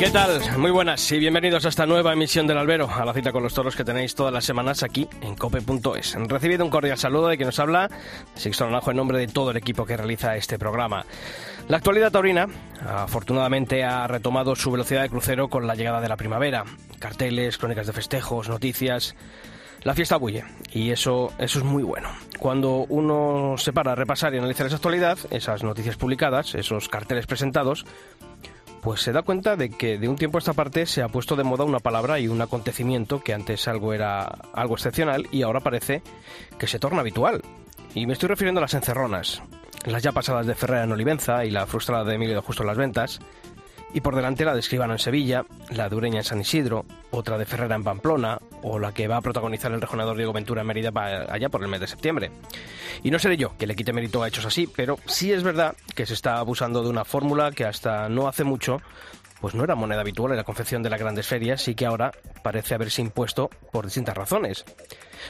¿Qué tal? Muy buenas y bienvenidos a esta nueva emisión del Albero, a la cita con los toros que tenéis todas las semanas aquí en cope.es. Recibido un cordial saludo de quien nos habla, Sixto Naranjo, en nombre de todo el equipo que realiza este programa. La actualidad taurina, afortunadamente, ha retomado su velocidad de crucero con la llegada de la primavera. Carteles, crónicas de festejos, noticias. La fiesta bulle y eso, eso es muy bueno. Cuando uno se para a repasar y analizar esa actualidad, esas noticias publicadas, esos carteles presentados, pues se da cuenta de que de un tiempo a esta parte se ha puesto de moda una palabra y un acontecimiento que antes algo era algo excepcional y ahora parece que se torna habitual. Y me estoy refiriendo a las encerronas, las ya pasadas de Ferrera en Olivenza y la frustrada de Emilio de Justo en las ventas, y por delante la de Escribano en Sevilla, la de Ureña en San Isidro, otra de Ferrera en Pamplona, o la que va a protagonizar el rejonador Diego Ventura en Mérida allá por el mes de septiembre. Y no seré yo que le quite mérito a hechos así, pero sí es verdad que se está abusando de una fórmula que hasta no hace mucho pues no era moneda habitual en la confección de las grandes ferias y que ahora parece haberse impuesto por distintas razones.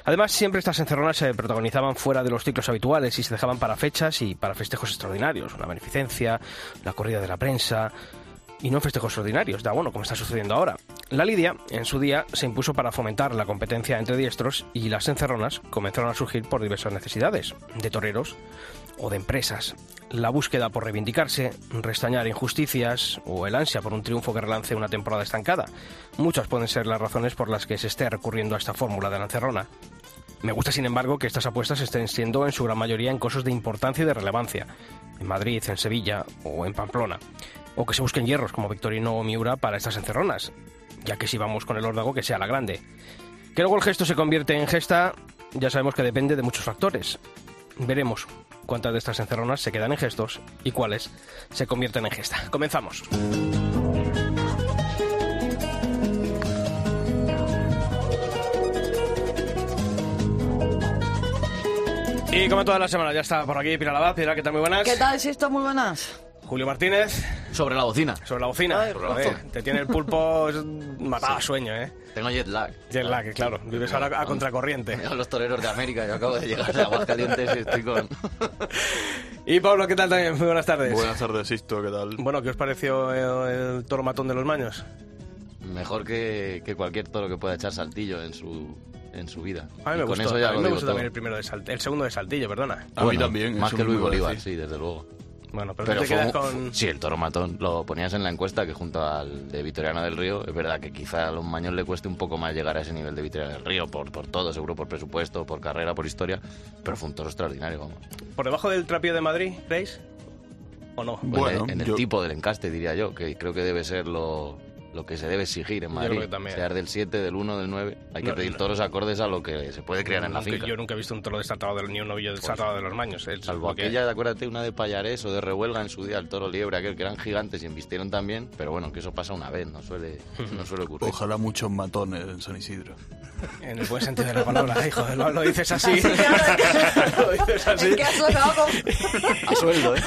Además, siempre estas encerronas se protagonizaban fuera de los ciclos habituales y se dejaban para fechas y para festejos extraordinarios, una beneficencia, la corrida de la prensa, y no festejos ordinarios, da bueno, como está sucediendo ahora. La lidia, en su día, se impuso para fomentar la competencia entre diestros y las encerronas comenzaron a surgir por diversas necesidades, de toreros o de empresas. La búsqueda por reivindicarse, restañar injusticias o el ansia por un triunfo que relance una temporada estancada. Muchas pueden ser las razones por las que se esté recurriendo a esta fórmula de la encerrona. Me gusta, sin embargo, que estas apuestas estén siendo en su gran mayoría en cosas de importancia y de relevancia, en Madrid, en Sevilla o en Pamplona o que se busquen hierros como Victorino o Miura para estas encerronas, ya que si vamos con el órdago que sea la grande. Que luego el gesto se convierte en gesta, ya sabemos que depende de muchos factores. Veremos cuántas de estas encerronas se quedan en gestos y cuáles se convierten en gesta. Comenzamos. Y como todas las semanas ya está por aquí Pilar Abad. Pilar, ¿qué tal? Muy buenas. ¿Qué tal, Sisto? Muy buenas. Julio Martínez. Sobre la bocina. Sobre la bocina. Ay, Joder, te tiene el pulpo matado a sueño, ¿eh? Tengo jet lag. Jet lag, claro. Vives ahora a contracorriente. Mira los toreros de América. Yo acabo de llegar de Aguascalientes y estoy con... Y Pablo, ¿qué tal también? Muy buenas tardes. Buenas tardes, Sisto, ¿qué tal? Bueno, ¿qué os pareció el, el toro matón de los maños? Mejor que, que cualquier toro que pueda echar saltillo en su, en su vida. A mí me Y con gustó, eso ya a mí lo me gustó también el, primero de Salt- el segundo de Saltillo, perdona. A mí también, Más que Luis Bolívar, sí, desde luego. Bueno, pero, Pero te quedas un- con... Sí, el toro matón. Lo ponías en la encuesta que junto al de Vitoriano del Río, es verdad que quizá a los maños le cueste un poco más llegar a ese nivel de Vitoriano del Río, por, por todo, seguro por presupuesto, por carrera, por historia, pero fue un toro extraordinario, vamos. ¿Por debajo del trapío de Madrid, creéis? ¿O no? Bueno, en el yo- tipo del encaste, diría yo, que creo que debe ser lo, lo que se debe exigir en Yo Madrid. creo que también. Sea del 7, del 1, del 9. Hay que No, pedir no. toros acordes a lo que se puede crear en la Nunca- finca. Yo nunca he visto un toro desatado de, ni un novillo desatado de los maños. Es Salvo lo que- aquella, acuérdate, una de Payarés o de Rehuelga en su día, el toro liebre, aquel que eran gigantes y embistieron también, pero bueno, que eso pasa una vez, no suele, no suele ocurrir. Ojalá muchos matones en San Isidro. En el buen sentido de la palabra. Hijo, lo, lo dices así. lo dices así. ¿En qué has sonado con- A sueldo, ¿eh?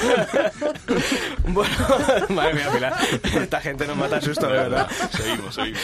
Bueno, madre mía, Pilar. Esta gente nos mata a susto, de verdad. ¿Verdad? Seguimos, seguimos.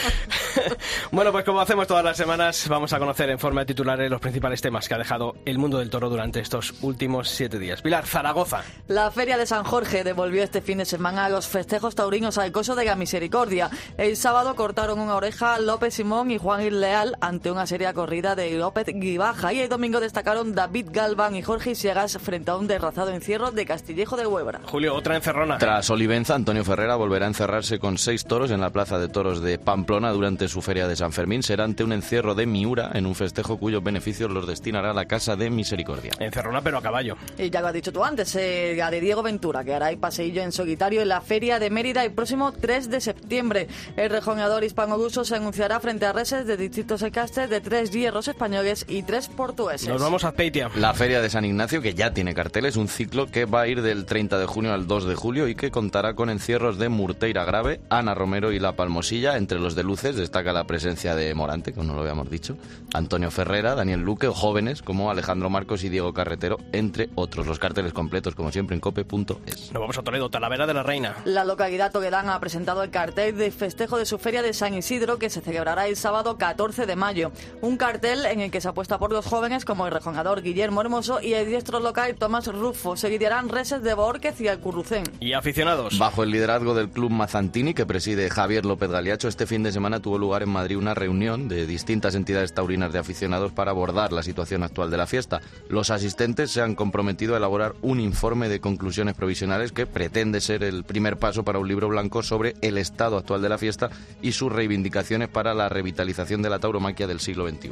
Bueno, pues como hacemos todas las semanas, vamos a conocer en forma de titulares los principales temas que ha dejado el mundo del toro durante estos últimos siete días. Pilar, Zaragoza. La Feria de San Jorge devolvió este fin de semana a los festejos taurinos al coso de la misericordia. El sábado cortaron una oreja López Simón y Juan Leal ante una seria corrida de López Guibaja. Y el domingo destacaron David Galván y Jorge Siegas frente a un derrazado encierro de Castillejo de Huebra. Julio, otra encerrona. Tras Olivenza, Antonio Ferrera volverá a encerrarse con seis toros en la Plaza de Toros de Pamplona durante su feria de San Fermín será ante un encierro de Miura en un festejo cuyos beneficios los destinará a la Casa de Misericordia. Encerrona, pero a caballo. Y ya lo has dicho tú antes, eh, la de Diego Ventura, que hará el paseillo en solitario en la Feria de Mérida el próximo 3 de septiembre. El rejoneador hispano-ruso se anunciará frente a reses de distintos ecastes de tres hierros españoles y tres portugueses. Nos vamos a Peitia. La Feria de San Ignacio, que ya tiene carteles, un ciclo que va a ir del 30 de junio al 2 de julio y que contará con encierros de Murteira Grave, Ana Romero y La Palmosilla. Entre los de luces destaca la presencia de Morante, como no lo habíamos dicho, Antonio Ferrera, Daniel Luque o jóvenes como Alejandro Marcos y Diego Carretero, entre otros. Los carteles completos, como siempre, en cope.es. Nos vamos a Toledo, Talavera de la Reina. La localidad toledana ha presentado el cartel de festejo de su feria de San Isidro que se celebrará el sábado 14 de mayo. Un cartel en el que se apuesta por los jóvenes como el rejonador Guillermo Hermoso y el diestro local Tomás Rufo. Seguirán reses de Borquez y Alcurrucén. Y aficionados. Bajo el liderazgo del club Mazantini, que preside Javier López Galiacho, este fin de semana tuvo lugar en Madrid una reunión de distintas entidades taurinas de aficionados para abordar la situación actual de la fiesta. Los asistentes se han comprometido a elaborar un informe de conclusiones provisionales que pretende ser el primer paso para un libro blanco sobre el estado actual de la fiesta y sus reivindicaciones para la revitalización de la tauromaquia del siglo XXI.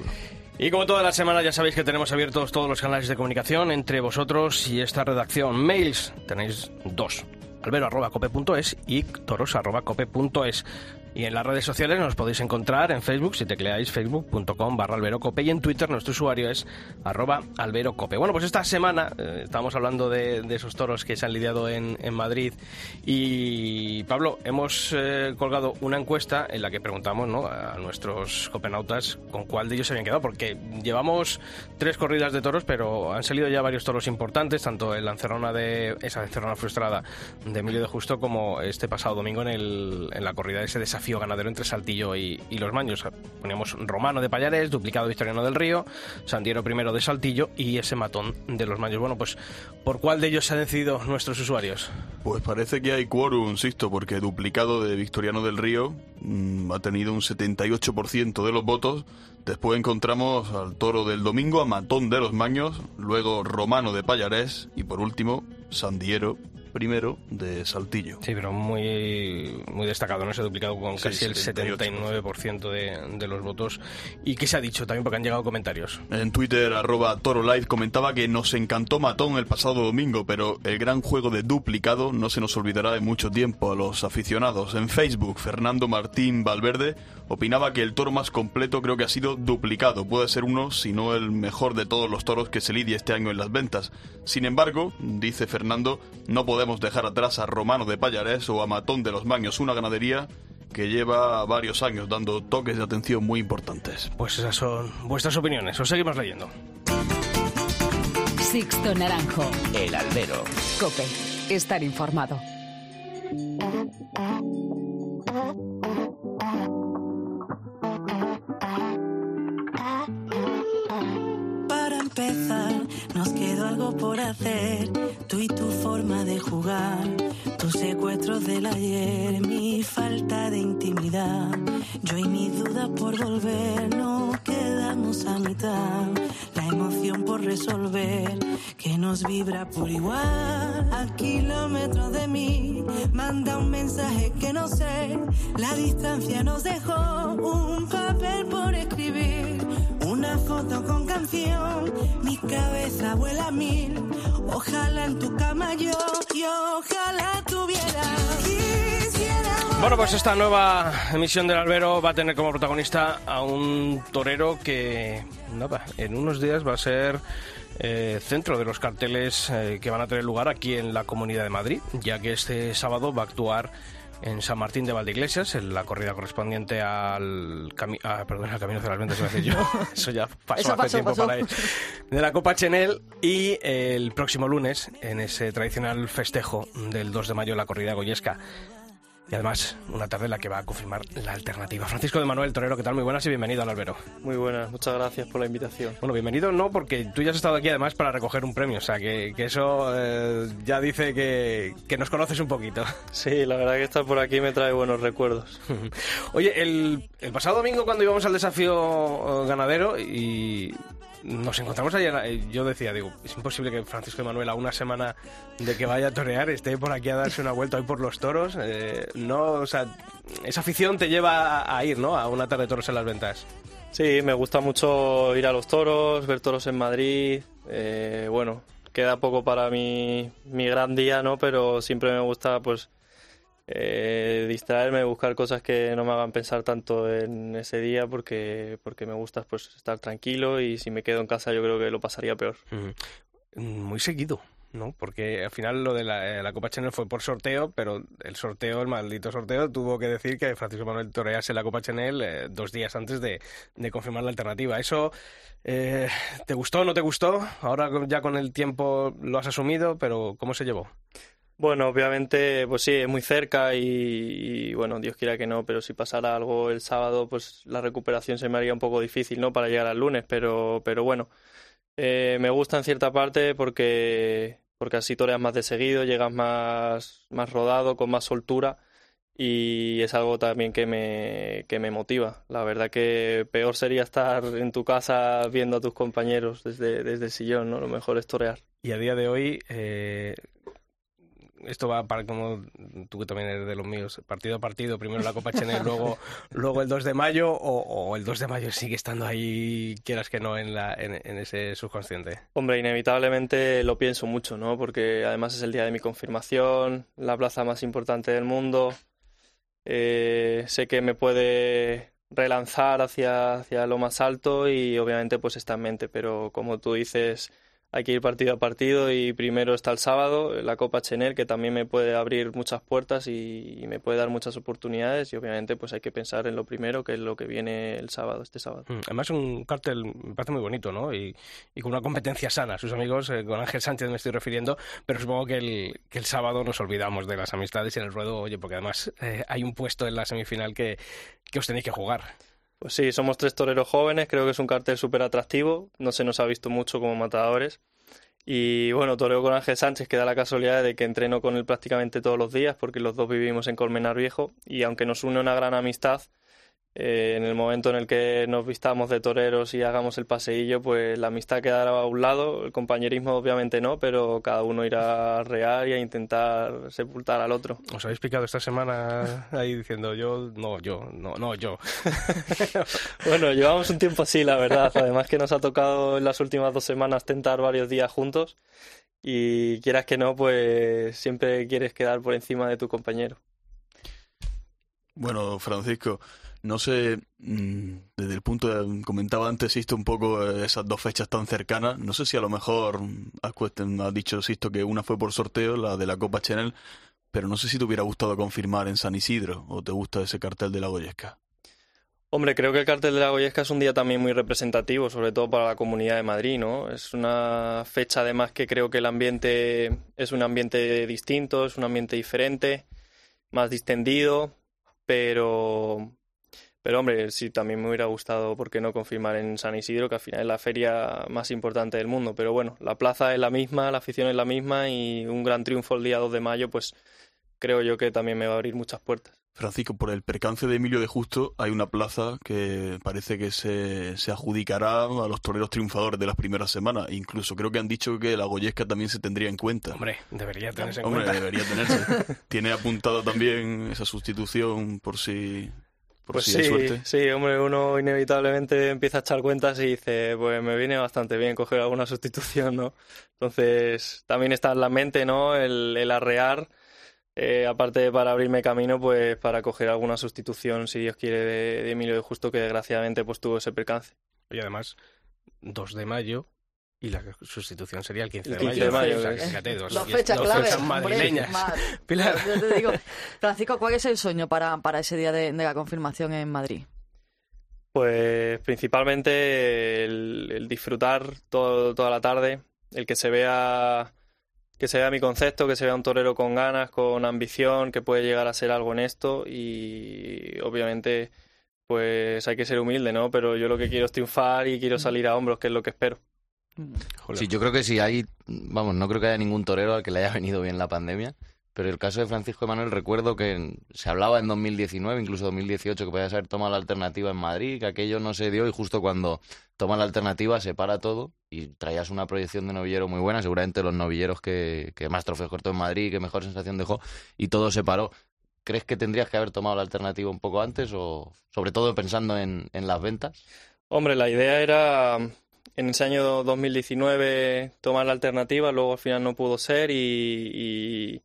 Y como toda la semana ya sabéis que tenemos abiertos todos los canales de comunicación entre vosotros y esta redacción. Mails tenéis dos. albero.cope.es y toros.cope.es. Y en las redes sociales nos podéis encontrar en Facebook, si tecleáis facebook.com barra alberocope y en Twitter nuestro usuario es arroba alberocope. Bueno, pues esta semana eh, estamos hablando de, esos toros que se han lidiado en, en Madrid y Pablo, hemos eh, colgado una encuesta en la que preguntamos ¿no? a nuestros copenautas con cuál de ellos se habían quedado, porque llevamos tres corridas de toros, pero han salido ya varios toros importantes, tanto en la encerrona de esa encerrona frustrada de Emilio de Justo como este pasado domingo en, el, en la corrida de ese desafío ganadero entre Saltillo y, Los Maños. Poníamos Romano de Payares, duplicado Victoriano del Río, Sandiero primero de Saltillo y ese matón de Los Maños. Bueno, pues, ¿por cuál de ellos se han decidido nuestros usuarios? Pues parece que hay quórum, insisto, porque duplicado de Victoriano del Río mmm, ha tenido un 78% de los votos. Después encontramos al toro del domingo, a Matón de los Maños, luego Romano de Payarés y por último Sandiero primero de Saltillo. Sí, pero muy, muy destacado, ¿no? Se ha duplicado con casi el 79% de, de, los votos. ¿Y qué se ha dicho también? Porque han llegado comentarios. En Twitter, arroba Toro Live comentaba que nos encantó Matón el pasado domingo, pero el gran juego de duplicado no se nos olvidará de mucho tiempo a los aficionados. En Facebook, Fernando Martín Valverde opinaba que el toro más completo creo que ha sido duplicado. Puede ser uno, si no el mejor de todos los toros que se lidia este año en las ventas. Sin embargo, dice Fernando, no podemos dejar atrás a Romano de Payarés o a Matón de los Maños, una ganadería que lleva varios años dando toques de atención muy importantes. Pues esas son vuestras opiniones. Os seguimos leyendo. Sixto Naranjo. El albero. Cope. Estar informado. empezar, nos quedó algo por hacer. Tú y tu forma de jugar, tus secuestros del ayer, mi falta de intimidad. Yo y mi duda por volver, no quedamos a mitad. La emoción por resolver, que nos vibra por igual. A kilómetros de mí, manda un mensaje que no sé. La distancia nos dejó un papel por escribir, una foto con canción mi cabeza vuela a mil. Ojalá en tu cama yo, y ojalá tuviera. Quisiera bueno, pues esta nueva emisión del Albero va a tener como protagonista a un torero que, nada, en unos días va a ser eh, centro de los carteles eh, que van a tener lugar aquí en la Comunidad de Madrid, ya que este sábado va a actuar en San Martín de Valdeiglesias, en la corrida correspondiente al, cami ah, perdón, al Camino de las Ventas, iba a decir yo. Eso ya pasó Eso hace pasó, tiempo pasó. para él. De la Copa Chenel y el próximo lunes, en ese tradicional festejo del 2 de mayo, la corrida goyesca. Y además, una tarde en la que va a confirmar la alternativa. Francisco de Manuel Torero, ¿qué tal? Muy buenas y bienvenido al Albero. Muy buenas, muchas gracias por la invitación. Bueno, bienvenido no, porque tú ya has estado aquí además para recoger un premio, o sea, que, que eso eh, ya dice que, que, nos conoces un poquito. Sí, la verdad que estar por aquí me trae buenos recuerdos. Oye, el, el pasado domingo cuando íbamos al desafío ganadero y nos encontramos ayer, yo decía, digo, es imposible que Francisco Manuel a una semana de que vaya a torear esté por aquí a darse una vuelta hoy por los toros. Eh, no, o sea, esa afición te lleva a ir, ¿no? A una tarde de toros en las ventas. Sí, me gusta mucho ir a los toros, ver toros en Madrid. Eh, bueno, queda poco para mi, mi gran día, ¿no? Pero siempre me gusta, pues, eh, distraerme, buscar cosas que no me hagan pensar tanto en ese día porque, porque me gusta pues estar tranquilo y si me quedo en casa yo creo que lo pasaría peor. Mm, Muy seguido, ¿no? Porque al final lo de la, eh, Copa Chanel fue por sorteo, pero el sorteo, el maldito sorteo, tuvo que decir que Francisco Manuel torease la Copa Chanel eh, dos días antes de, de confirmar la alternativa. ¿Eso eh, te gustó o no te gustó? Ahora ya con el tiempo lo has asumido, pero ¿cómo se llevó? Bueno, obviamente, pues sí, es muy cerca y, bueno, Dios quiera que no, pero si pasara algo el sábado, pues la recuperación se me haría un poco difícil, ¿no? Para llegar al lunes, pero, pero bueno, eh, me gusta en cierta parte porque, porque así toreas más de seguido, llegas más, más rodado, con más soltura y es algo también que me, que me motiva. La verdad que peor sería estar en tu casa viendo a tus compañeros desde, desde el sillón, ¿no? Lo mejor es torear. Y a día de hoy, eh, esto va para como tú que también eres de los míos, partido a partido, primero la Copa Chanel, luego, luego el 2 de mayo, o, o, el 2 de mayo sigue estando ahí, quieras que no, en, la, en, en, ese subconsciente. Hombre, inevitablemente lo pienso mucho, ¿no? Porque además es el día de mi confirmación, la plaza más importante del mundo. Eh, sé que me puede relanzar hacia, hacia lo más alto y obviamente pues está en mente, pero como tú dices hay que ir partido a partido y primero está el sábado, la Copa Chener, que también me puede abrir muchas puertas y, me puede dar muchas oportunidades y obviamente pues hay que pensar en lo primero, que es lo que viene el sábado, este sábado. Además un cartel me parece muy bonito, ¿no? Y, y con una competencia sana, sus amigos, eh, con Ángel Sánchez me estoy refiriendo, pero supongo que el, que el sábado nos olvidamos de las amistades y en el ruedo, oye, porque además eh, hay un puesto en la semifinal que, que os tenéis que jugar. Pues sí, somos tres toreros jóvenes, creo que es un cartel súper atractivo, no se nos ha visto mucho como matadores. Y bueno, toreo con Ángel Sánchez, que da la casualidad de que entreno con él prácticamente todos los días, porque los dos vivimos en Colmenar Viejo, y aunque nos une una gran amistad, eh, en el momento en el que nos vistamos de toreros y hagamos el paseillo, pues la amistad quedará a un lado, el compañerismo obviamente no, pero cada uno irá a rear y a intentar sepultar al otro. ¿Os habéis picado esta semana ahí diciendo yo, no, yo, no, no, yo? bueno, llevamos un tiempo así, la verdad. Además que nos ha tocado en las últimas dos semanas tentar varios días juntos y quieras que no, pues siempre quieres quedar por encima de tu compañero. Bueno, Francisco, no sé, mm, desde el punto de, comentaba antes Sisto un poco eh, esas dos fechas tan cercanas, no sé si a lo mejor has, has dicho Sisto que una fue por sorteo, la de la Copa Chanel, pero no sé si te hubiera gustado confirmar en San Isidro o te gusta ese cartel de la Goyesca. Hombre, creo que el cartel de la Goyesca es un día también muy representativo, sobre todo para la comunidad de Madrid, ¿no? Es una fecha además que creo que el ambiente es un ambiente distinto, es un ambiente diferente, más distendido, pero pero hombre, sí, también me hubiera gustado, ¿por qué no confirmar en San Isidro, que al final es la feria más importante del mundo? Pero bueno, la plaza es la misma, la afición es la misma y un gran triunfo el día 2 de mayo, pues creo yo que también me va a abrir muchas puertas. Francisco, por el percance de Emilio de Justo hay una plaza que parece que se, se adjudicará a los toreros triunfadores de las primeras semanas. Incluso creo que han dicho que la Goyesca también se tendría en cuenta. Hombre, debería tenerse en Hombre, cuenta. debería tenerse. Tiene apuntado también esa sustitución por si por pues si sí, hay suerte. sí, hombre, uno inevitablemente empieza a echar cuentas y dice, pues me viene bastante bien coger alguna sustitución, ¿no? Entonces, también está en la mente, ¿no? El, el arrear, eh, aparte de para abrirme camino, pues para coger alguna sustitución, si Dios quiere, de, de Emilio de Justo, que desgraciadamente pues tuvo ese percance. Y además, 2 de mayo y la sustitución sería el 15 de El 15 mayo. de mayo, O sea, es. fíjate, dos, Dos fechas dos clave. fechas hombre. Pilar. Yo te digo, Francisco, ¿cuál es el sueño para, para ese día de, de la confirmación en Madrid? Pues principalmente el, el disfrutar todo, toda la tarde, el que se vea que se vea mi concepto, que se vea un torero con ganas, con ambición, que puede llegar a ser algo en esto y obviamente pues hay que ser humilde, ¿no? Pero yo lo que quiero es triunfar y quiero salir a hombros, que es lo que espero. Sí, yo creo que si hay, vamos, no creo que haya ningún torero al que le haya venido bien la pandemia, pero el caso de Francisco Emanuel recuerdo que se hablaba en 2019, incluso 2018, que podía haber tomado la alternativa en Madrid, que aquello no se dio y justo cuando toma la alternativa se para todo y traías una proyección de novillero muy buena, seguramente los novilleros que, que más trofeos cortó en Madrid, que mejor sensación dejó y todo se paró. ¿crees que tendrías que haber tomado la alternativa un poco antes o sobre todo pensando en, en las ventas? Hombre, la idea era en ese año 2019 tomar la alternativa, luego al final no pudo ser y,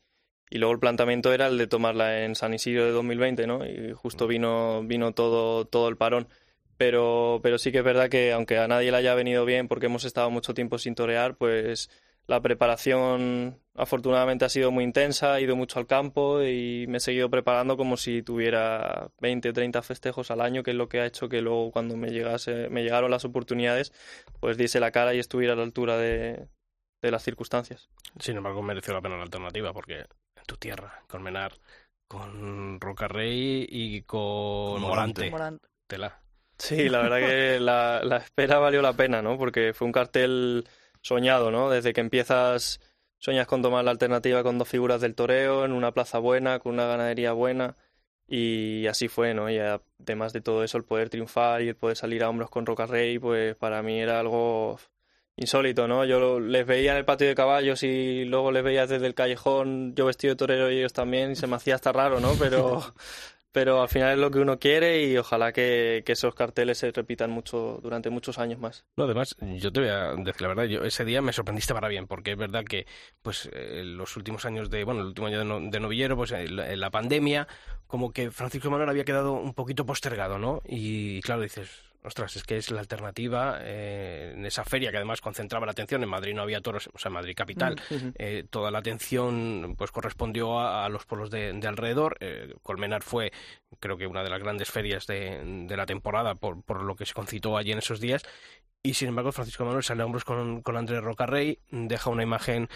y, luego el planteamiento era el de tomarla en San Isidro de 2020, ¿no? Y justo vino, vino todo, todo el parón. Pero, pero sí que es verdad que aunque a nadie le haya venido bien porque hemos estado mucho tiempo sin torear, pues la preparación afortunadamente ha sido muy intensa, he ido mucho al campo y me he seguido preparando como si tuviera 20 o 30 festejos al año, que es lo que ha hecho que luego cuando me llegase me llegaron las oportunidades, pues diese la cara y estuviera a la altura de, las circunstancias. Sin embargo, mereció la pena la alternativa porque en tu tierra, con Menar, con Rocarrey y con, Morante. Tela. Sí, la verdad que la, la espera valió la pena, ¿no? Porque fue un cartel soñado, ¿no? Desde que empiezas, sueñas con tomar la alternativa con dos figuras del toreo, en una plaza buena, con una ganadería buena, y así fue, ¿no? Y además de todo eso, el poder triunfar y el poder salir a hombros con Roca Rey, pues para mí era algo insólito, ¿no? Yo les veía en el patio de caballos y luego les veía desde el callejón, yo vestido de torero y ellos también, y se me hacía hasta raro, ¿no? Pero pero al final es lo que uno quiere y ojalá que, esos carteles se repitan mucho durante muchos años más. No, además, yo te voy a decir la verdad, yo ese día me sorprendiste para bien, porque es verdad que pues eh, los últimos años de, bueno, el último año de, novillero, pues en la, pandemia, como que Francisco Manuel había quedado un poquito postergado, ¿no? Y claro, dices, ostras, es que es la alternativa eh, en esa feria que además concentraba la atención. En Madrid no había toros, o sea, en Madrid capital, mm, eh, toda la atención pues correspondió a, los pueblos de, alrededor. Eh, Colmenar fue, creo que una de las grandes ferias de, la temporada por, por, lo que se concitó allí en esos días. Y sin embargo, Francisco Manuel sale a hombros con, con Andrés Rocarrey, deja una imagen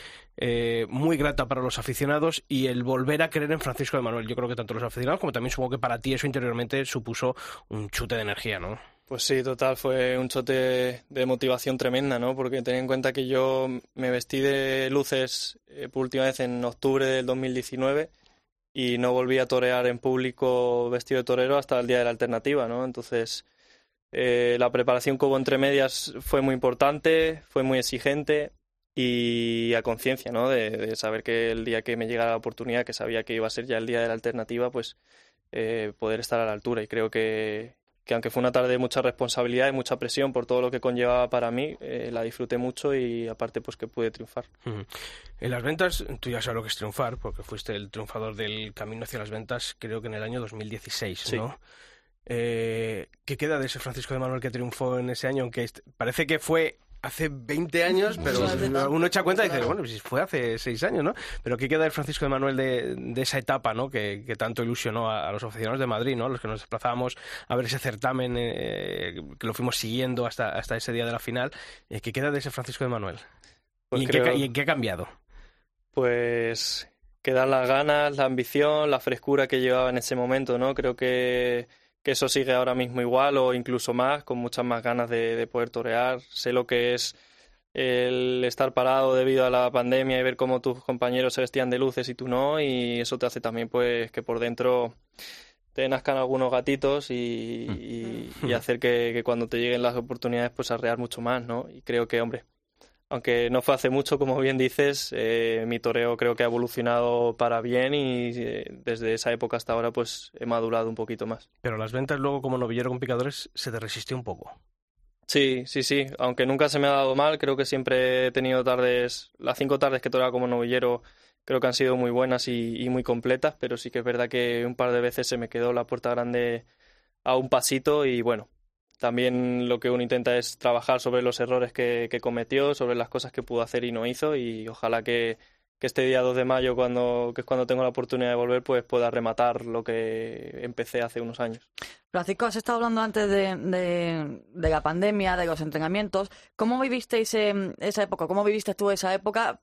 muy grata para los aficionados y el volver a creer en Francisco de Manuel. Yo creo que tanto los aficionados como también supongo que para ti eso interiormente supuso un chute de energía, ¿no? Pues sí, total, fue un chote de motivación tremenda, ¿no? Porque ten en cuenta que yo me vestí de luces eh, por última vez en octubre del 2019 y no volví a torear en público vestido de torero hasta el día de la alternativa, ¿no? Entonces, eh, la preparación que hubo entre medias fue muy importante, fue muy exigente y a conciencia, ¿no? De, saber que el día que me llegara la oportunidad, que sabía que iba a ser ya el día de la alternativa, pues eh, poder estar a la altura. Y creo que, que aunque fue una tarde de mucha responsabilidad y mucha presión por todo lo que conllevaba para mí, eh, la disfruté mucho y aparte pues que pude triunfar. En las ventas, tú ya sabes lo que es triunfar, porque fuiste el triunfador del camino hacia las ventas creo que en el año 2016, ¿no? Eh, ¿Qué queda de ese Francisco de Manuel que triunfó en ese año? Aunque parece que fue hace 20 años, pero uno echa cuenta y dice, bueno, pues fue hace 6 años, ¿no? Pero ¿qué queda el Francisco de Manuel de, esa etapa, ¿no? Que, tanto ilusionó a, los aficionados de Madrid, ¿no? Los que nos desplazábamos a ver ese certamen, eh, que lo fuimos siguiendo hasta, hasta ese día de la final. Eh, ¿Qué queda de ese Francisco de Manuel? Pues ¿Y, en qué, ha cambiado? Pues quedan las ganas, la ambición, la frescura que llevaba en ese momento, ¿no? Creo que que eso sigue ahora mismo igual o incluso más, con muchas más ganas de, poder torear. Sé lo que es el estar parado debido a la pandemia y ver cómo tus compañeros se vestían de luces y tú no, y eso te hace también pues que por dentro te nazcan algunos gatitos y, mm. hacer que, que, cuando te lleguen las oportunidades pues arrear mucho más, ¿no? Y creo que, hombre, aunque no fue hace mucho, como bien dices, eh, mi toreo creo que ha evolucionado para bien y eh, desde esa época hasta ahora pues he madurado un poquito más. Pero las ventas luego como novillero con picadores se te resistió un poco. Sí, sí, sí. Aunque nunca se me ha dado mal, creo que siempre he tenido tardes, las cinco tardes que toreaba como novillero creo que han sido muy buenas y, muy completas, pero sí que es verdad que un par de veces se me quedó la puerta grande a un pasito y bueno, también lo que uno intenta es trabajar sobre los errores que, cometió, sobre las cosas que pudo hacer y no hizo y ojalá que, este día 2 de mayo, cuando, que es cuando tengo la oportunidad de volver, pues pueda rematar lo que empecé hace unos años. Francisco, has estado hablando antes de, de, la pandemia, de los entrenamientos. ¿Cómo vivisteis esa época? ¿Cómo viviste tú esa época?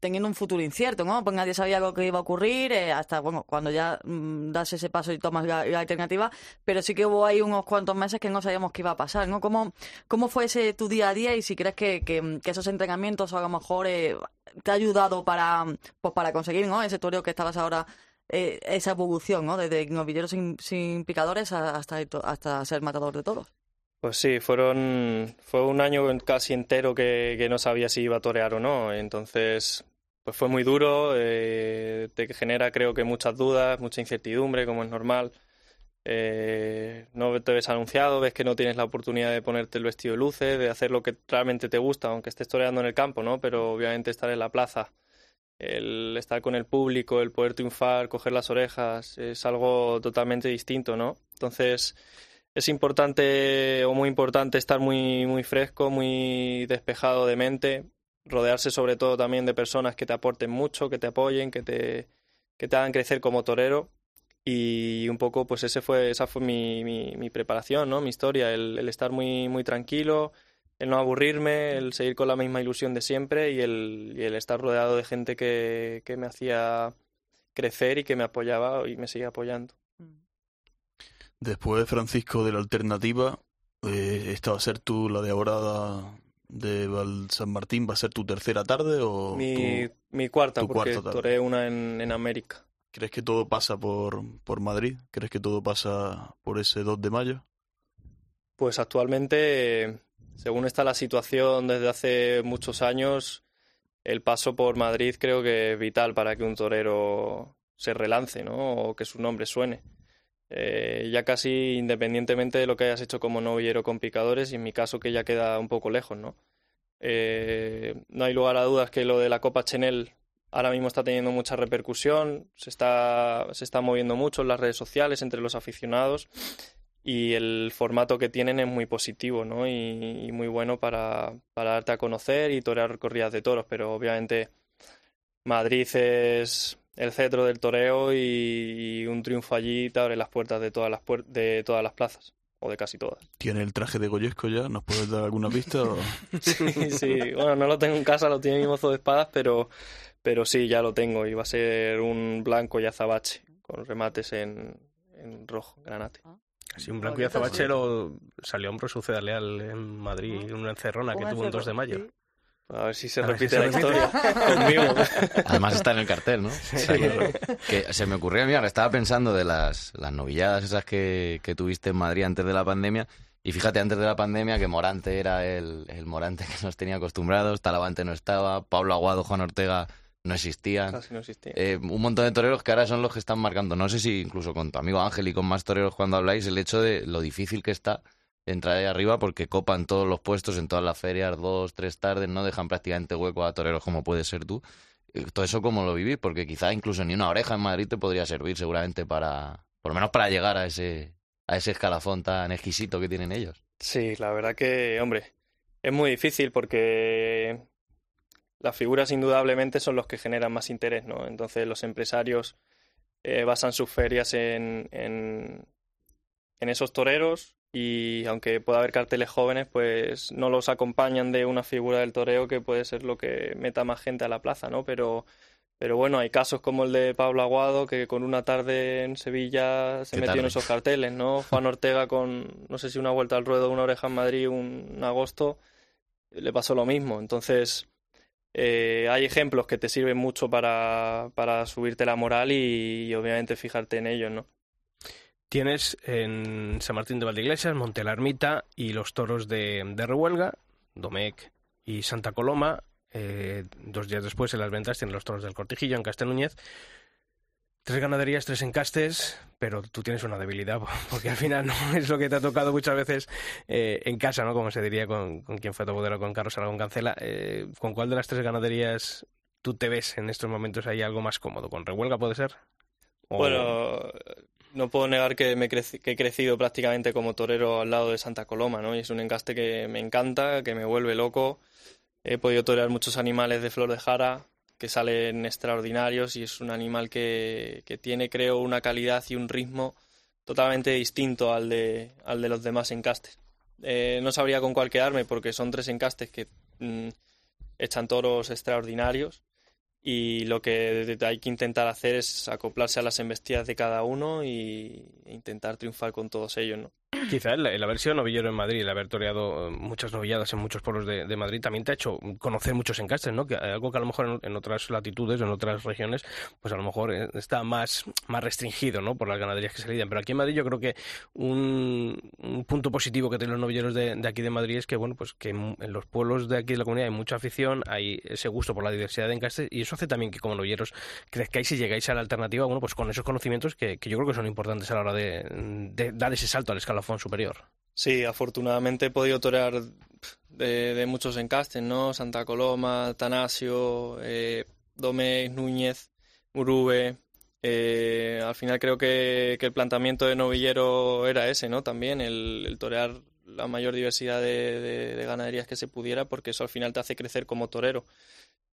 Mm, teniendo un futuro incierto, ¿no? Pues nadie sabía lo que iba a ocurrir, eh, hasta, bueno, cuando ya mm, das ese paso y tomas la, alternativa, pero sí que hubo ahí unos cuantos meses que no sabíamos qué iba a pasar, ¿no? ¿Cómo, cómo fue ese tu día a día y si crees que, que, esos entrenamientos a lo mejor eh, te ha ayudado para, pues para conseguir. Ese toreo que estabas ahora eh, esa evolución, ¿no? Desde novillero sin, sin picadores hasta, hasta ser matador de toros. Pues sí, fueron fue un año casi entero que, que, no sabía si iba a torear o no. Entonces, pues fue muy duro, eh, te genera creo que muchas dudas, mucha incertidumbre, como es normal. Eh, no te ves anunciado, ves que no tienes la oportunidad de ponerte el vestido de luces, de hacer lo que realmente te gusta, aunque estés toreando en el campo, ¿no? Pero obviamente estar en la plaza, el estar con el público, el poder triunfar, coger las orejas, es algo totalmente distinto, ¿no? Entonces es importante o muy importante estar muy, muy fresco, muy despejado de mente, rodearse sobre todo también de personas que te aporten mucho, que te apoyen, que te, que te hagan crecer como torero y un poco, pues ese fue, esa fue mi, mi, preparación, ¿no? Mi historia, el, estar muy, muy tranquilo, el no aburrirme, el seguir con la misma ilusión de siempre y el, y el estar rodeado de gente que, que me hacía crecer y que me apoyaba y me sigue apoyando. Después, Francisco, de la alternativa, eh, ¿esta va a ser tú la de ahora de Val San Martín? ¿Va a ser tu tercera tarde o mi, mi cuarta, porque toré una en, en América. ¿Crees que todo pasa por, por Madrid? ¿Crees que todo pasa por ese 2 de mayo? Pues actualmente, según está la situación desde hace muchos años, el paso por Madrid creo que es vital para que un torero se relance, ¿no? O que su nombre suene. Eh, ya casi independientemente de lo que hayas hecho como novillero con picadores, y en mi caso que ya queda un poco lejos, ¿no? Eh, no hay lugar a dudas que lo de la Copa Chenel ahora mismo está teniendo mucha repercusión, se está, se está moviendo mucho en las redes sociales entre los aficionados y el formato que tienen es muy positivo ¿no? y, muy bueno para, para, darte a conocer y torear corridas de toros, pero obviamente Madrid es el cetro del toreo y, un triunfo allí te abre las puertas de todas las, de todas las plazas o de casi todas. ¿Tiene el traje de Goyesco ya? ¿Nos puedes dar alguna pista? sí, sí, bueno, no lo tengo en casa, lo tiene mi mozo de espadas, pero pero sí, ya lo tengo y va a ser un blanco y azabache con remates en, en rojo, granate. Ah. Sí, un blanco y azabache lo salió a un suceda leal en Madrid, en una encerrona que tuvo un 2 de mayo. A ver si se repite la historia conmigo. Además está en el cartel, ¿no? que se me ocurrió, mira, estaba pensando de las, las novilladas esas que, que tuviste en Madrid antes de la pandemia. Y fíjate, antes de la pandemia, que Morante era el, el Morante que nos tenía acostumbrados, Talavante no estaba, Pablo Aguado, Juan Ortega no existían. Eh, un montón de toreros que ahora son los que están marcando. No sé si incluso con tu amigo Ángel y con más toreros cuando habláis, el hecho de lo difícil que está entrar ahí arriba porque copan todos los puestos en todas las ferias, dos, tres tardes, no dejan prácticamente hueco a toreros como puede ser tú. Eh, todo eso cómo lo vivís, porque quizá incluso ni una oreja en Madrid te podría servir seguramente para, por lo menos para llegar a ese, a ese escalafón tan exquisito que tienen ellos. Sí, la verdad que, hombre, es muy difícil porque las figuras indudablemente son los que generan más interés, ¿no? Entonces los empresarios eh, basan sus ferias en, en, esos toreros y aunque pueda haber carteles jóvenes, pues no los acompañan de una figura del toreo que puede ser lo que meta más gente a la plaza, ¿no? Pero, pero bueno, hay casos como el de Pablo Aguado, que con una tarde en Sevilla se metió en esos carteles, ¿no? Juan Ortega con, no sé si una vuelta al ruedo, una oreja en Madrid, un agosto, le pasó lo mismo. Entonces, eh, hay ejemplos que te sirven mucho para, para subirte la moral y, obviamente fijarte en ellos, ¿no? Tienes en San Martín de Valdeiglesias, Monte la y los toros de, de Rehuelga, Domecq y Santa Coloma. Eh, dos días después en las ventas tienen los toros del Cortijillo en Castelúñez. Tres ganaderías, tres encastes, pero tú tienes una debilidad, porque al final no es lo que te ha tocado muchas veces eh, en casa, ¿no? Como se diría con, con quien fue tu modelo, con Carlos Aragón Cancela. Eh, ¿Con cuál de las tres ganaderías tú te ves en estos momentos ahí algo más cómodo? ¿Con Rehuelga puede ser? Bueno, no puedo negar que, he crecido prácticamente como torero al lado de Santa Coloma, ¿no? Es un encaste que me encanta, que me vuelve loco. He podido torear muchos animales de flor de jara, que salen extraordinarios y es un animal que, que, tiene, creo, una calidad y un ritmo totalmente distinto al de, al de los demás encastes. Eh, no sabría con cuál quedarme porque son tres encastes que mm, echan toros extraordinarios y lo que hay que intentar hacer es acoplarse a las embestidas de cada uno y, e intentar triunfar con todos ellos, ¿no? Quizá el, el haber sido novillero en Madrid, el haber toreado eh, muchas novilladas en muchos pueblos de, Madrid, también te ha hecho conocer muchos encastes, ¿no? Que algo que a lo mejor en, otras latitudes, en otras regiones, pues a lo mejor eh, está más, más restringido, ¿no? Por las ganaderías que se lidian. Pero aquí en Madrid yo creo que un, un punto positivo que tienen los novilleros de, aquí de Madrid es que, bueno, pues que en en los pueblos de aquí de la comunidad hay mucha afición, hay ese gusto por la diversidad de encastes y eso hace también que como novilleros crezcáis y llegáis a la alternativa, bueno, pues con esos conocimientos que, yo creo que son importantes a la hora de, de dar ese salto al escalafón superior. Sí, afortunadamente he podido torear de, muchos encastes, ¿no? Santa Coloma, Tanasio, eh, Núñez, Urube. Eh, al final creo que, el planteamiento de novillero era ese, ¿no? También el, torear la mayor diversidad de ganaderías que se pudiera, porque eso al final te hace crecer como torero.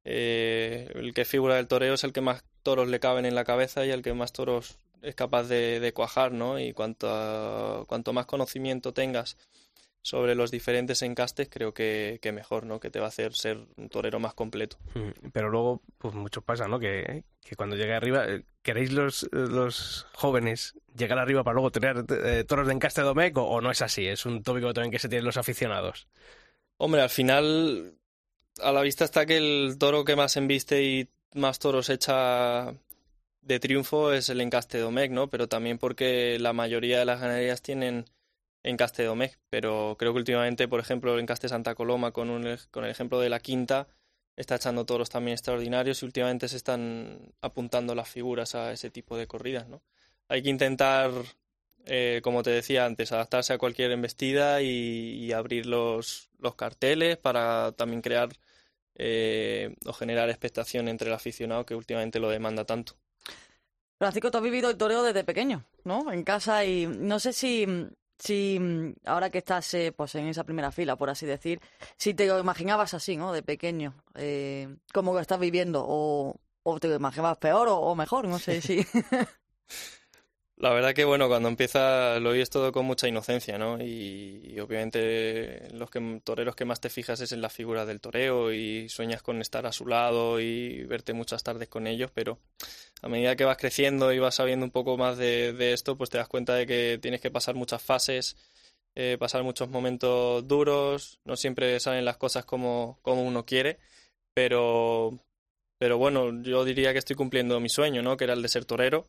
Eh, el que figura del toreo es el que más toros le caben en la cabeza y el que más toros es capaz de, de cuajar, ¿no? Y cuanto, a- cuanto más conocimiento tengas sobre los diferentes encastes, creo que, que mejor, ¿no? Que te va a hacer ser un torero más completo. Mm, Pero luego, pues mucho pasa, ¿no? Que, que cuando llegue arriba, eh, ¿queréis los, los jóvenes llegar arriba para luego tener eh, toros de encaste de Domecq o, o no es así? Es un tópico también que se tienen los aficionados. Hombre, al final, a la vista está que el toro que más embiste y más toros echa de triunfo es el encaste Domecq, ¿no? Pero también porque la mayoría de las ganaderías tienen encaste Domecq. Pero creo que últimamente, por ejemplo, el encaste Santa Coloma, con, un, con el ejemplo de la quinta, está echando toros también extraordinarios y últimamente se están apuntando las figuras a ese tipo de corridas, ¿no? Hay que intentar, eh, como te decía antes, adaptarse a cualquier embestida y, y abrir los, los carteles para también crear eh, o generar expectación entre el aficionado que últimamente lo demanda tanto. Francisco, tú has vivido el toreo desde pequeño, ¿no? En casa y no sé si, si ahora que estás eh, pues en esa primera fila, por así decir, si te lo imaginabas así, ¿no? De pequeño, eh, cómo lo estás viviendo o, o te lo imaginabas peor o, mejor, no sé si... La verdad que bueno, cuando empieza lo oyes todo con mucha inocencia, ¿no? Y, y obviamente los que, toreros que más te fijas es en la figura del toreo y sueñas con estar a su lado y verte muchas tardes con ellos, pero a medida que vas creciendo y vas sabiendo un poco más de, de esto, pues te das cuenta de que tienes que pasar muchas fases, eh, pasar muchos momentos duros, no siempre salen las cosas como, como uno quiere, pero, pero bueno, yo diría que estoy cumpliendo mi sueño, ¿no? Que era el de ser torero.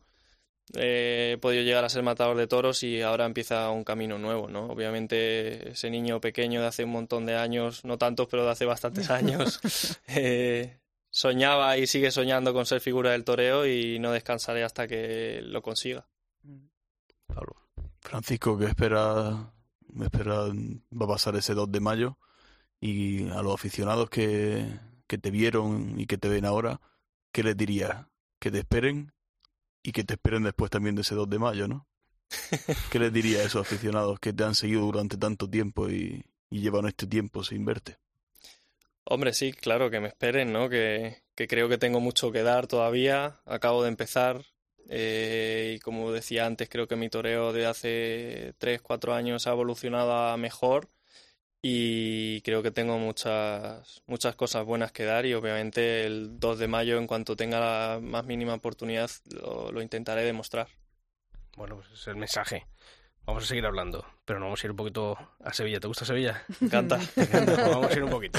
Eh, he podido llegar a ser matador de toros y ahora empieza un camino nuevo, ¿no? Obviamente ese niño pequeño de hace un montón de años, no tantos, pero de hace bastantes años, eh, soñaba y sigue soñando con ser figura del toreo y no descansaré hasta que lo consiga. Pablo. Francisco, ¿qué espera, espera va a pasar ese 2 de mayo? Y a los aficionados que, que te vieron y que te ven ahora, ¿qué les dirías? Que te esperen y que te esperen después también de ese 2 de mayo, ¿no? ¿Qué les dirías a esos aficionados que te han seguido durante tanto tiempo y, y llevan este tiempo sin verte? Hombre, sí, claro, que me esperen, ¿no? Que, que creo que tengo mucho que dar todavía. Acabo de empezar. eh, y como decía antes, creo que mi toreo de hace 3, 4 años ha evolucionado a mejor. Y creo que tengo muchas, muchas cosas buenas que dar. Y obviamente el 2 de mayo, en cuanto tenga la más mínima oportunidad, lo, lo intentaré demostrar. Bueno, pues es el mensaje. Vamos a seguir hablando, pero nos vamos a ir un poquito a Sevilla. ¿Te gusta Sevilla? Me encanta. Pues vamos a ir un poquito.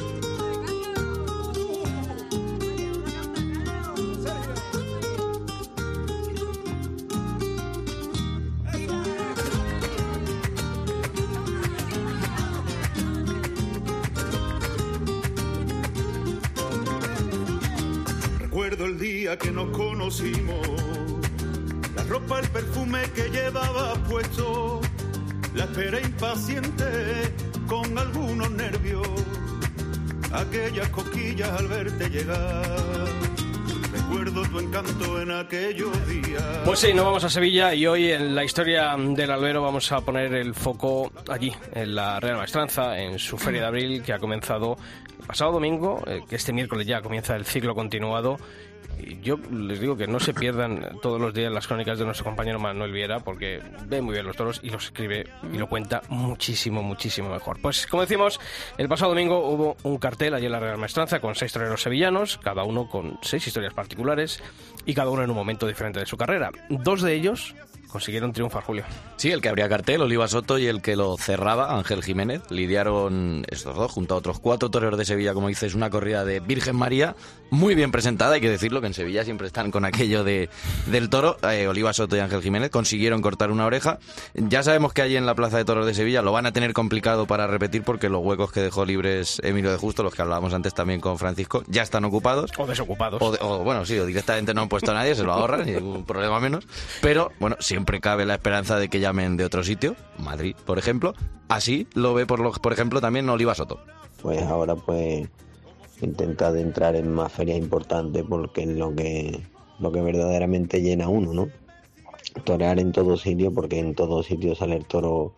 Recuerdo el día que nos conocimos, la ropa, el perfume que llevaba puesto, la espera impaciente con algunos nervios, aquellas coquillas al verte llegar. Tu encanto. Pues sí, nos vamos a Sevilla y hoy en la historia del albero vamos a poner el foco allí, en la Real Maestranza, en su feria de abril que ha comenzado el pasado domingo, eh, que este miércoles ya comienza el ciclo continuado yo les digo que no se pierdan todos los días las crónicas de nuestro compañero Manuel Viera, porque ve muy bien los toros y los escribe y lo cuenta muchísimo, muchísimo mejor. Pues como decimos, el pasado domingo hubo un cartel allí en la Real Maestranza con seis toreros sevillanos, cada uno con seis historias particulares y cada uno en un momento diferente de su carrera. Dos de ellos consiguieron triunfar, Julio. Sí, el que abría cartel, Oliva Soto, y el que lo cerraba, Ángel Jiménez, lidiaron estos dos junto a otros cuatro toreros de Sevilla, como dices, una corrida de Virgen María, muy bien presentada, hay que decirlo, que en Sevilla siempre están con aquello de, del toro. Eh, Oliva Soto y Ángel Jiménez consiguieron cortar una oreja. Ya sabemos que allí en la Plaza de Toros de Sevilla lo van a tener complicado para repetir porque los huecos que dejó libres Emilio de Justo, los que hablábamos antes también con Francisco, ya están ocupados. O desocupados. O, de- o, bueno, sí, o directamente no han puesto a nadie, se lo ahorran, ningún problema menos. Pero, bueno, siempre cabe la esperanza de que llamen de otro sitio, Madrid, por ejemplo. Así lo ve, por, lo, por ejemplo, también Oliva Soto. pues ahora pues intentar de entrar en más ferias importantes porque es lo que lo que verdaderamente llena uno, ¿no? Torear en todo sitio porque en todo sitio sale el toro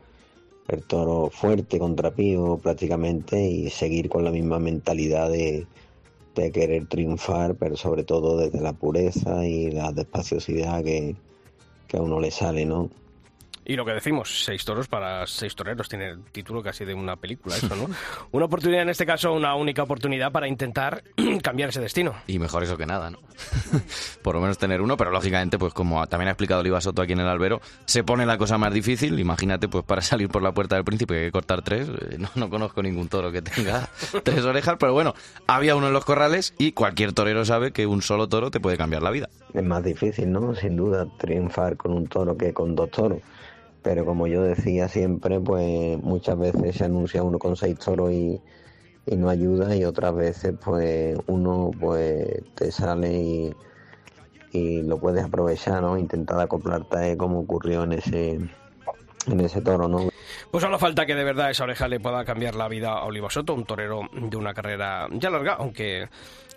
el toro fuerte contra pío prácticamente y seguir con la misma mentalidad de, de querer triunfar, pero sobre todo desde la pureza y la despaciosidad que, que a uno le sale, ¿no? Y lo que decimos, seis toros para seis toreros, tiene el título casi de una película, eso, ¿no? una oportunidad, en este caso, una única oportunidad para intentar cambiar ese destino. Y mejor eso que nada, ¿no? Por lo menos tener uno, pero lógicamente, pues como también ha explicado Oliva Soto aquí en el albero, se pone la cosa más difícil. Imagínate, pues para salir por la puerta del príncipe hay que cortar tres. Eh, No, no conozco ningún toro que tenga tres orejas, pero bueno, había uno en los corrales y cualquier torero sabe que un solo toro te puede cambiar la vida. Es más difícil, ¿no? Sin duda, triunfar con un toro que con dos toros. Pero como yo decía siempre, pues muchas veces se anuncia uno con seis toros y, y no ayuda y otras veces pues uno pues te sale y, y lo puedes aprovechar, ¿no? Intentar acoplarte como ocurrió en ese en ese toro, ¿no? Pues solo falta que de verdad esa oreja le pueda cambiar la vida a Oliva Soto, un torero de una carrera ya larga, aunque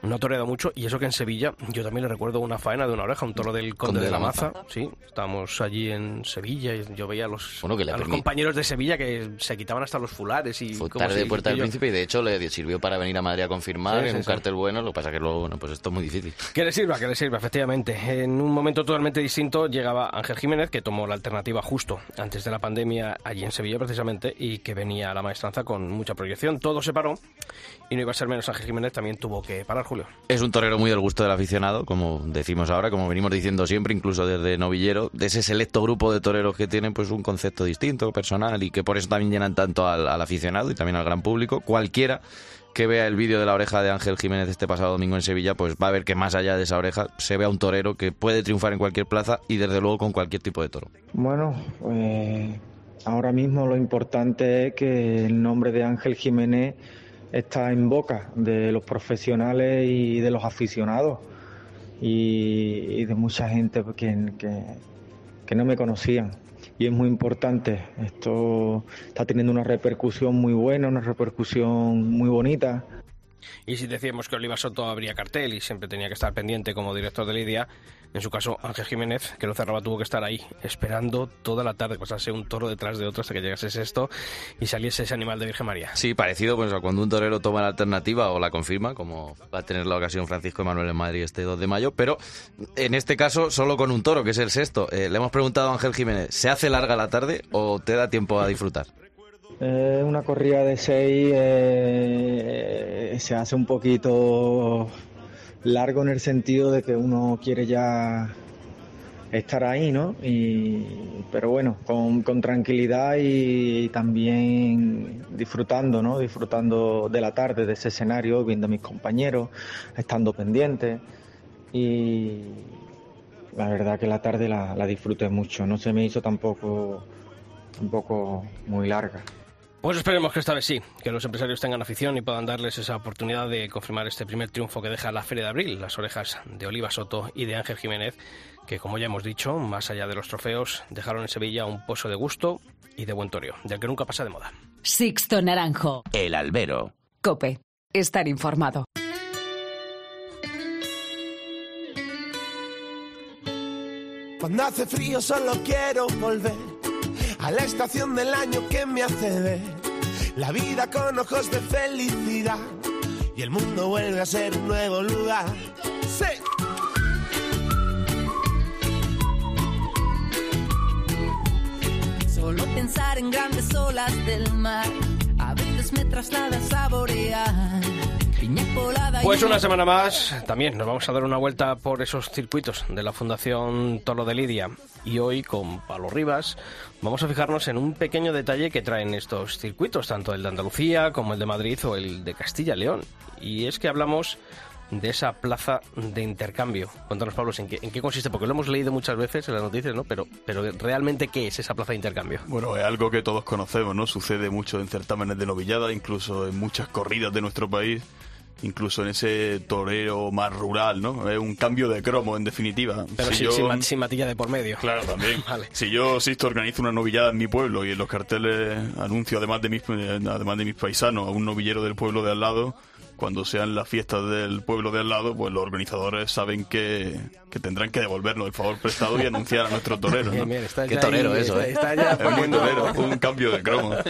no ha toreado mucho. Y eso que en Sevilla, yo también le recuerdo una faena de una oreja, un toro del Conde, de la, Maza. Sí, estábamos allí en Sevilla y yo veía a los, Bueno, que a los compañeros de Sevilla que se quitaban hasta los fulares y... Fue ¿cómo tarde de Puerta del? Príncipe y de hecho le sirvió para venir a Madrid a confirmar Sí, en sí, un sí. cartel bueno. Lo que pasa que luego, bueno, pues esto es muy difícil. Que le sirva, que le sirva, efectivamente. En un momento totalmente distinto llegaba Ángel Jiménez, que tomó la alternativa justo antes de la pandemia allí en Sevilla precisamente, y que venía a la maestranza con mucha proyección. Todo se paró y no iba a ser menos Ángel Jiménez, también tuvo que parar Julio. Es un torero muy del gusto del aficionado, como decimos ahora, como venimos diciendo siempre, incluso desde novillero, de ese selecto grupo de toreros que tienen pues un concepto distinto, personal, y que por eso también llenan tanto al, al aficionado y también al gran público. Cualquiera que vea el vídeo de la oreja de Ángel Jiménez este pasado domingo en Sevilla, pues va a ver que más allá de esa oreja se ve a un torero que puede triunfar en cualquier plaza y desde luego con cualquier tipo de toro. Bueno, pues ahora mismo lo importante es que el nombre de Ángel Jiménez está en boca de los profesionales y de los aficionados y, de mucha gente que, que, que no me conocían. Y es muy importante, esto está teniendo una repercusión muy buena, una repercusión muy bonita. Y si decíamos que Oliva Soto abría cartel y siempre tenía que estar pendiente como director de Lidia, en su caso Ángel Jiménez, que lo cerraba, tuvo que estar ahí esperando toda la tarde, pasarse un toro detrás de otro hasta que llegase esto y saliese ese animal de Virgen María. Sí, parecido pues, a cuando un torero toma la alternativa o la confirma, como va a tener la ocasión Francisco Emanuel en Madrid este 2 de mayo, pero en este caso solo con un toro, que es el sexto. Eh, le hemos preguntado a Ángel Jiménez, ¿se hace larga la tarde o te da tiempo a disfrutar? Eh, una corrida de seis eh, se hace un poquito largo en el sentido de que uno quiere ya estar ahí, ¿no? Y, pero bueno, con, con tranquilidad y también disfrutando, ¿no? Disfrutando de la tarde, de ese escenario, viendo a mis compañeros, estando pendiente. Y la verdad que la tarde la, la disfruté mucho, no se me hizo tampoco, tampoco muy larga. Pues esperemos que esta vez sí, que los empresarios tengan afición y puedan darles esa oportunidad de confirmar este primer triunfo que deja la Feria de Abril, las orejas de Oliva Soto y de Ángel Jiménez, que como ya hemos dicho, más allá de los trofeos, dejaron en Sevilla un pozo de gusto y de buen toreo, del que nunca pasa de moda. Sixto Naranjo. El albero. Cope. Estar informado. Cuando hace frío solo quiero volver a la estación del año que me hace ver la vida con ojos de felicidad y el mundo vuelve a ser nuevo lugar. Sí. Solo pensar en grandes olas del mar, a veces me traslada a saborear pues una semana más, también nos vamos a dar una vuelta por esos circuitos de la Fundación Tolo de Lidia. Y hoy, con Pablo Rivas, vamos a fijarnos en un pequeño detalle que traen estos circuitos, tanto el de Andalucía como el de Madrid o el de Castilla-León. Y es que hablamos de esa plaza de intercambio. Cuéntanos, Pablo, ¿en qué, en qué consiste? Porque lo hemos leído muchas veces en las noticias, ¿no? Pero, pero realmente, ¿qué es esa plaza de intercambio? Bueno, es algo que todos conocemos, ¿no? Sucede mucho en certámenes de novillada, incluso en muchas corridas de nuestro país, incluso en ese toreo más rural, ¿no? Es un cambio de cromo, en definitiva. Pero Si sin, yo- sin mat- sin matilla de por medio. Claro, también. Vale. Si yo, Sisto, organizo una novillada en mi pueblo y en los carteles anuncio, además de mis, además de mis paisanos, a un novillero del pueblo de al lado, cuando sean las fiestas del pueblo de al lado, pues los organizadores saben que, que tendrán que devolvernos el favor prestado y anunciar a nuestros toreros. ¿no? Bien, bien, estás Qué torero ahí, eso, está- ¿eh? está ya Es muy torero, un cambio de cromo.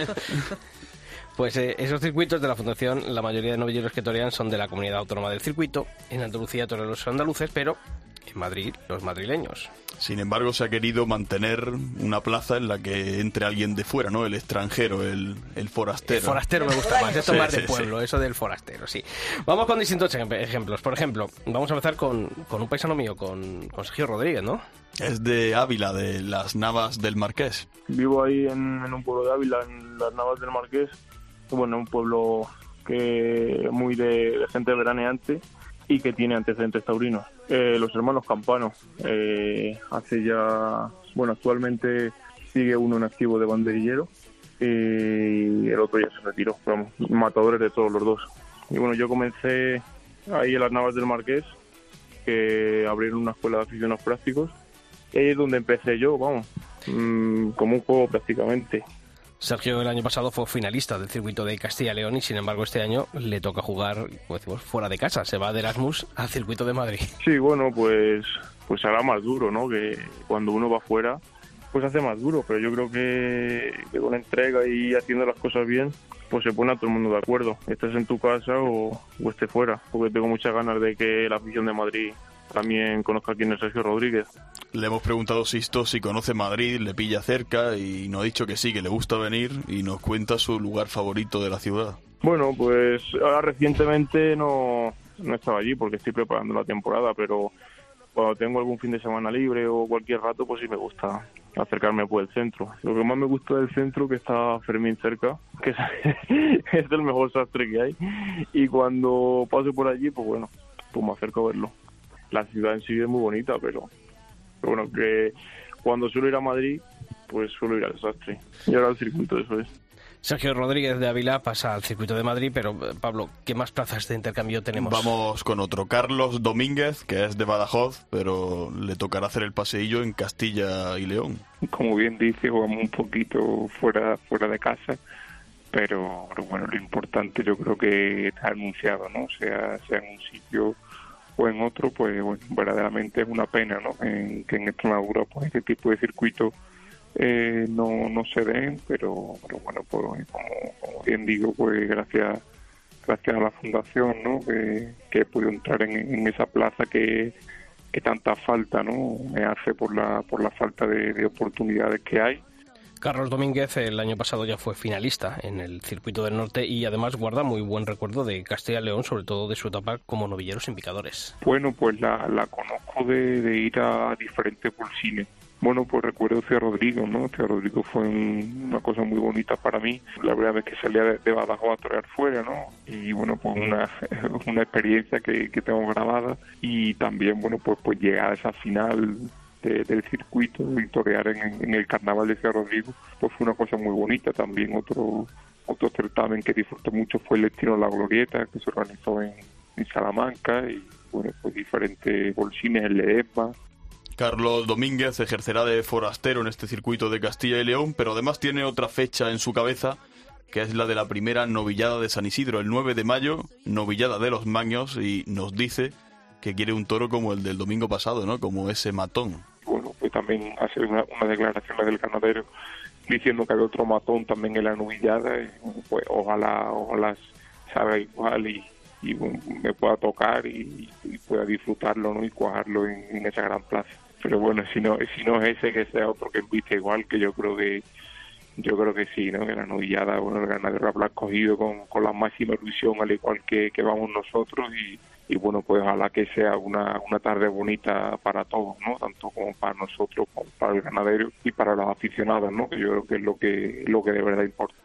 Pues eh, esos circuitos de la Fundación, la mayoría de novilleros que torean son de la comunidad autónoma del circuito. En Andalucía toreros andaluces, pero en Madrid los madrileños. Sin embargo, se ha querido mantener una plaza en la que entre alguien de fuera, ¿no? El extranjero, el, el forastero. El forastero me gusta más, esto Sí, más de sí, pueblo, eso del forastero, sí. Vamos con distintos ejem- ejemplos. Por ejemplo, vamos a empezar con, con un paisano mío, con, con Sergio Rodríguez, ¿no? Es de Ávila, de las Navas del Marqués. Vivo ahí en, en un pueblo de Ávila, en las Navas del Marqués. Bueno, un pueblo que muy de, de gente veraneante y que tiene antecedentes taurinos. Eh, los hermanos Campano, eh, hace ya, bueno, actualmente sigue uno en activo de banderillero y el otro ya se retiró. Vamos, matadores de todos los dos. Y bueno, yo comencé ahí en las Navas del Marqués, que abrieron una escuela de aficionados prácticos y ahí es donde empecé yo, vamos, mm, como un juego prácticamente. Sergio el año pasado fue finalista del circuito de Castilla y León y sin embargo este año le toca jugar, fuera de casa. Se va de Erasmus al circuito de Madrid. Sí, bueno, pues pues hará más duro, ¿no? Que cuando uno va fuera, pues hace más duro, pero yo creo que, que con entrega y haciendo las cosas bien, pues se pone a todo el mundo de acuerdo. Estés en tu casa o, o fuera, porque tengo muchas ganas de que la afición de Madrid también conozca quién es Sergio Rodríguez. Le hemos preguntado a Sisto si conoce Madrid, le pilla cerca y nos ha dicho que sí, que le gusta venir y nos cuenta su lugar favorito de la ciudad. Bueno, pues ahora recientemente no, no estaba allí porque estoy preparando la temporada, pero cuando tengo algún fin de semana libre o cualquier rato, pues sí me gusta acercarme por el centro. Lo que más me gusta del centro que está Fermín cerca, que es, es el mejor sastre que hay, y cuando paso por allí, pues bueno, pues me acerco a verlo. La ciudad en sí es muy bonita, pero, pero bueno, que cuando suelo ir a Madrid, pues suelo ir al sastre. Y ahora al circuito, eso es. Sergio Rodríguez de Ávila pasa al circuito de Madrid, pero eh, Pablo, ¿qué más plazas de intercambio tenemos? Vamos con otro, Carlos Domínguez, que es de Badajoz, pero le tocará hacer el paseillo en Castilla y León. como bien dice, jugamos un poquito fuera fuera de casa, pero, pero bueno, lo importante yo creo que está anunciado, ¿no? Sea, sea en un sitio o en otro, pues bueno, verdaderamente es una pena, ¿no? En, que en Extremadura, pues este tipo de circuitos eh, no, no se den, pero, pero bueno, pues como, bien digo, pues gracias gracias a la fundación, ¿no? Que, que he podido entrar en, esa plaza que, que tanta falta, ¿no? Me hace por la por la falta de oportunidades que hay. Carlos Domínguez el año pasado ya fue finalista en el circuito del norte y además guarda muy buen recuerdo de Castilla y León, sobre todo de su etapa como novillero sin picadores. Bueno, pues la, la conozco de, de ir a diferentes bolsines. Bueno, pues recuerdo a Rodrigo, ¿no? Cía Rodrigo fue un- una cosa muy bonita para mí. La primera vez que salía de, de Badajoz a torear fuera, ¿no? Y bueno, pues una, una experiencia que, que tengo grabada. Y también, bueno, pues, pues llegar a esa final de- del circuito y torear en, en el carnaval de Cía Rodrigo, pues fue una cosa muy bonita. También otro otro certamen que disfruté mucho fue el Destino de la Glorieta, que se organizó en, en Salamanca. Y bueno, pues diferentes bolsines, el Ledesma, Carlos Domínguez ejercerá de forastero en este circuito de Castilla y León, pero además tiene otra fecha en su cabeza, que es la de la primera novillada de San Isidro, el 9 de mayo, novillada de los Maños, y nos dice que quiere un toro como el del domingo pasado, ¿no? Como ese matón. También hacer una, declaración del ganadero diciendo que hay otro matón también en la novillada, y, pues ojalá, ojalá salga igual y, me pueda tocar y, pueda disfrutarlo ¿no? y cuajarlo en, esa gran plaza. Pero bueno, si no, si no es ese, que sea otro que viste igual, que yo creo que, yo creo que sí, ¿no? Que la novillada, bueno, el ganadero habrá cogido con, con la máxima ilusión, al igual que, que vamos nosotros, y, y bueno, pues ojalá que sea una, una tarde bonita para todos, ¿no? Tanto como para nosotros, como para el ganadero y para los aficionados, ¿no? Que yo creo que es lo que, lo que de verdad importa.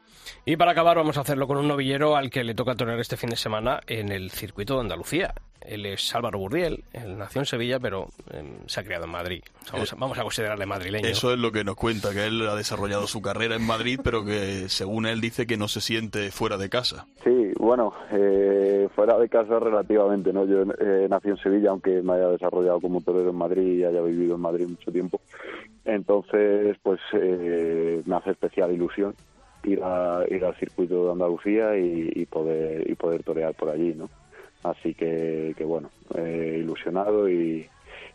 Y para acabar vamos a hacerlo con un novillero al que le toca torear este fin de semana en el circuito de Andalucía. Él es Álvaro Burdiel, él nació en Sevilla pero eh, se ha criado en Madrid. O sea, vamos, a, vamos, a considerarle madrileño. Eso es lo que nos cuenta, que él ha desarrollado su carrera en Madrid pero que según él dice que no se siente fuera de casa. Sí, bueno, eh, fuera de casa relativamente, ¿no? Yo eh, nací en Sevilla aunque me haya desarrollado como torero en Madrid y haya vivido en Madrid mucho tiempo. Entonces, pues eh, me hace especial ilusión ir, a, ir al circuito de Andalucía y, y, poder y poder torear por allí, ¿no? Así que, que bueno, eh, ilusionado y,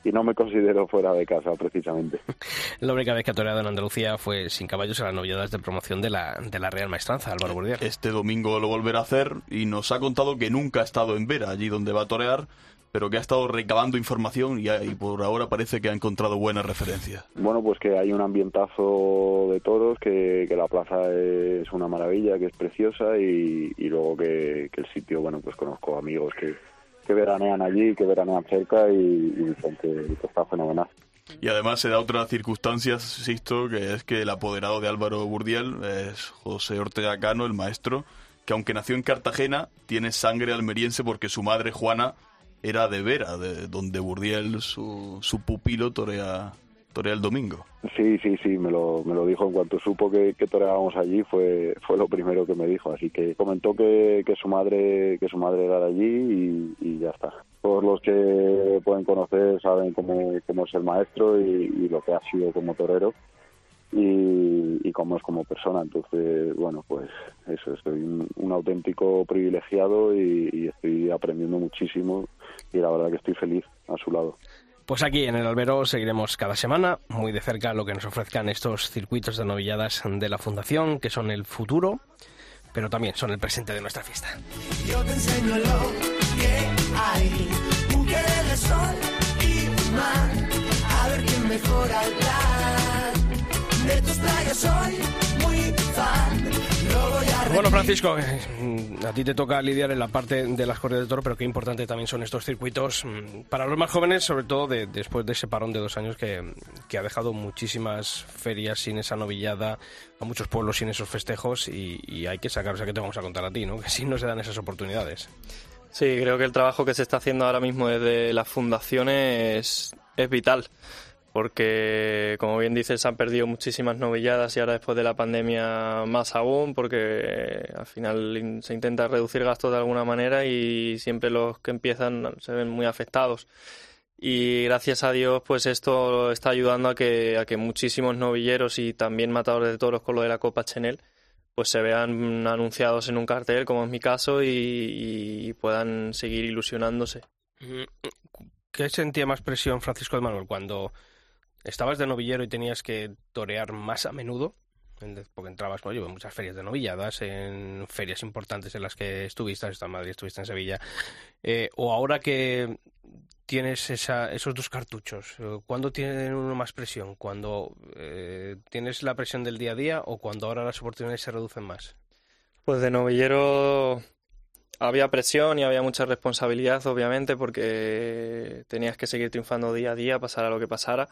y no me considero fuera de casa precisamente. La única vez que ha toreado en Andalucía fue sin caballos en las novedades de promoción de la, de la Real Maestranza, Álvaro Burdiel. Este domingo lo volverá a hacer y nos ha contado que nunca ha estado en Vera, allí donde va a torear, pero que ha estado recabando información y, y, por ahora parece que ha encontrado buenas referencias. Bueno, pues que hay un ambientazo de toros, que, que la plaza es una maravilla, que es preciosa y, y luego que, que, el sitio, bueno, pues conozco amigos que, que veranean allí, que veranean cerca y, y dicen que, que está fenomenal. Y además se da otra circunstancia, insisto, que es que el apoderado de Álvaro Burdiel es José Ortega Cano, el maestro, que aunque nació en Cartagena, tiene sangre almeriense porque su madre, Juana, era de Vera, de donde Burdiel, su, su pupilo, torea, torea el domingo. Sí, sí, sí, me lo, me lo dijo en cuanto supo que, que toreábamos allí, fue, fue lo primero que me dijo, así que comentó que, que su madre, que su madre era de allí y, ya está. Todos los que pueden conocer saben cómo, cómo es el maestro y lo que ha sido como torero y, y cómo es como persona. Entonces, bueno, pues eso, estoy un, un auténtico privilegiado y, y, estoy aprendiendo muchísimo y la verdad que estoy feliz a su lado. Pues aquí en el albero seguiremos cada semana muy de cerca lo que nos ofrezcan estos circuitos de novilladas de la Fundación, que son el futuro, pero también son el presente de nuestra fiesta. Yo te enseño lo que hay, de sol y mar, a ver quién mejora el plan. Soy muy fan. Bueno, Francisco, eh, a ti te toca lidiar en la parte de las corridas de toro, pero qué importante también son estos circuitos mm, para los más jóvenes, sobre todo de, después de ese parón de dos años que, que, ha dejado muchísimas ferias sin esa novillada, a muchos pueblos sin esos festejos y, y hay que sacar, o sea, que te vamos a contar a ti, ¿no? Que si no se dan esas oportunidades. Sí, creo que el trabajo que se está haciendo ahora mismo desde las fundaciones es vital porque como bien dices han perdido muchísimas novilladas y ahora después de la pandemia más aún porque al final se intenta reducir gastos de alguna manera y siempre los que empiezan se ven muy afectados y gracias a Dios pues esto está ayudando a que, a que muchísimos novilleros y también matadores de toros con lo de la Copa Chenel pues se vean anunciados en un cartel como es mi caso y, y puedan seguir ilusionándose. ¿Qué sentía más presión Francisco de Manuel cuando estabas de novillero y tenías que torear más a menudo, porque entrabas, en muchas ferias de novilladas, en ferias importantes en las que estuviste, estuviste en Madrid, estuviste en Sevilla, eh, o ahora que tienes esa, esos dos cartuchos, ¿cuándo tiene uno más presión? ¿Cuando eh, tienes la presión del día a día o cuando ahora las oportunidades se reducen más? Pues de novillero había presión y había mucha responsabilidad, obviamente, porque tenías que seguir triunfando día a día, pasara lo que pasara.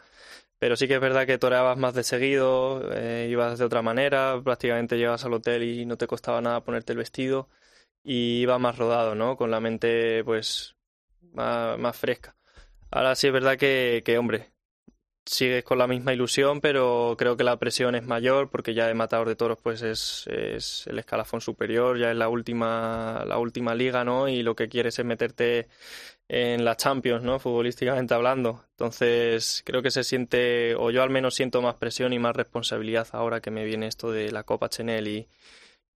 Pero sí que es verdad que toreabas más de seguido, eh, ibas de otra manera, prácticamente llegabas al hotel y no te costaba nada ponerte el vestido y ibas más rodado, ¿no? Con la mente, pues, más, más fresca. Ahora sí es verdad que, que, hombre, sigues con la misma ilusión, pero creo que la presión es mayor porque ya de matador de toros pues es, es, el escalafón superior, ya es la última, la última liga, ¿no? Y lo que quieres es meterte en la Champions, ¿no? Futbolísticamente hablando. Entonces creo que se siente, o yo al menos siento más presión y más responsabilidad ahora que me viene esto de la Copa Chenel y,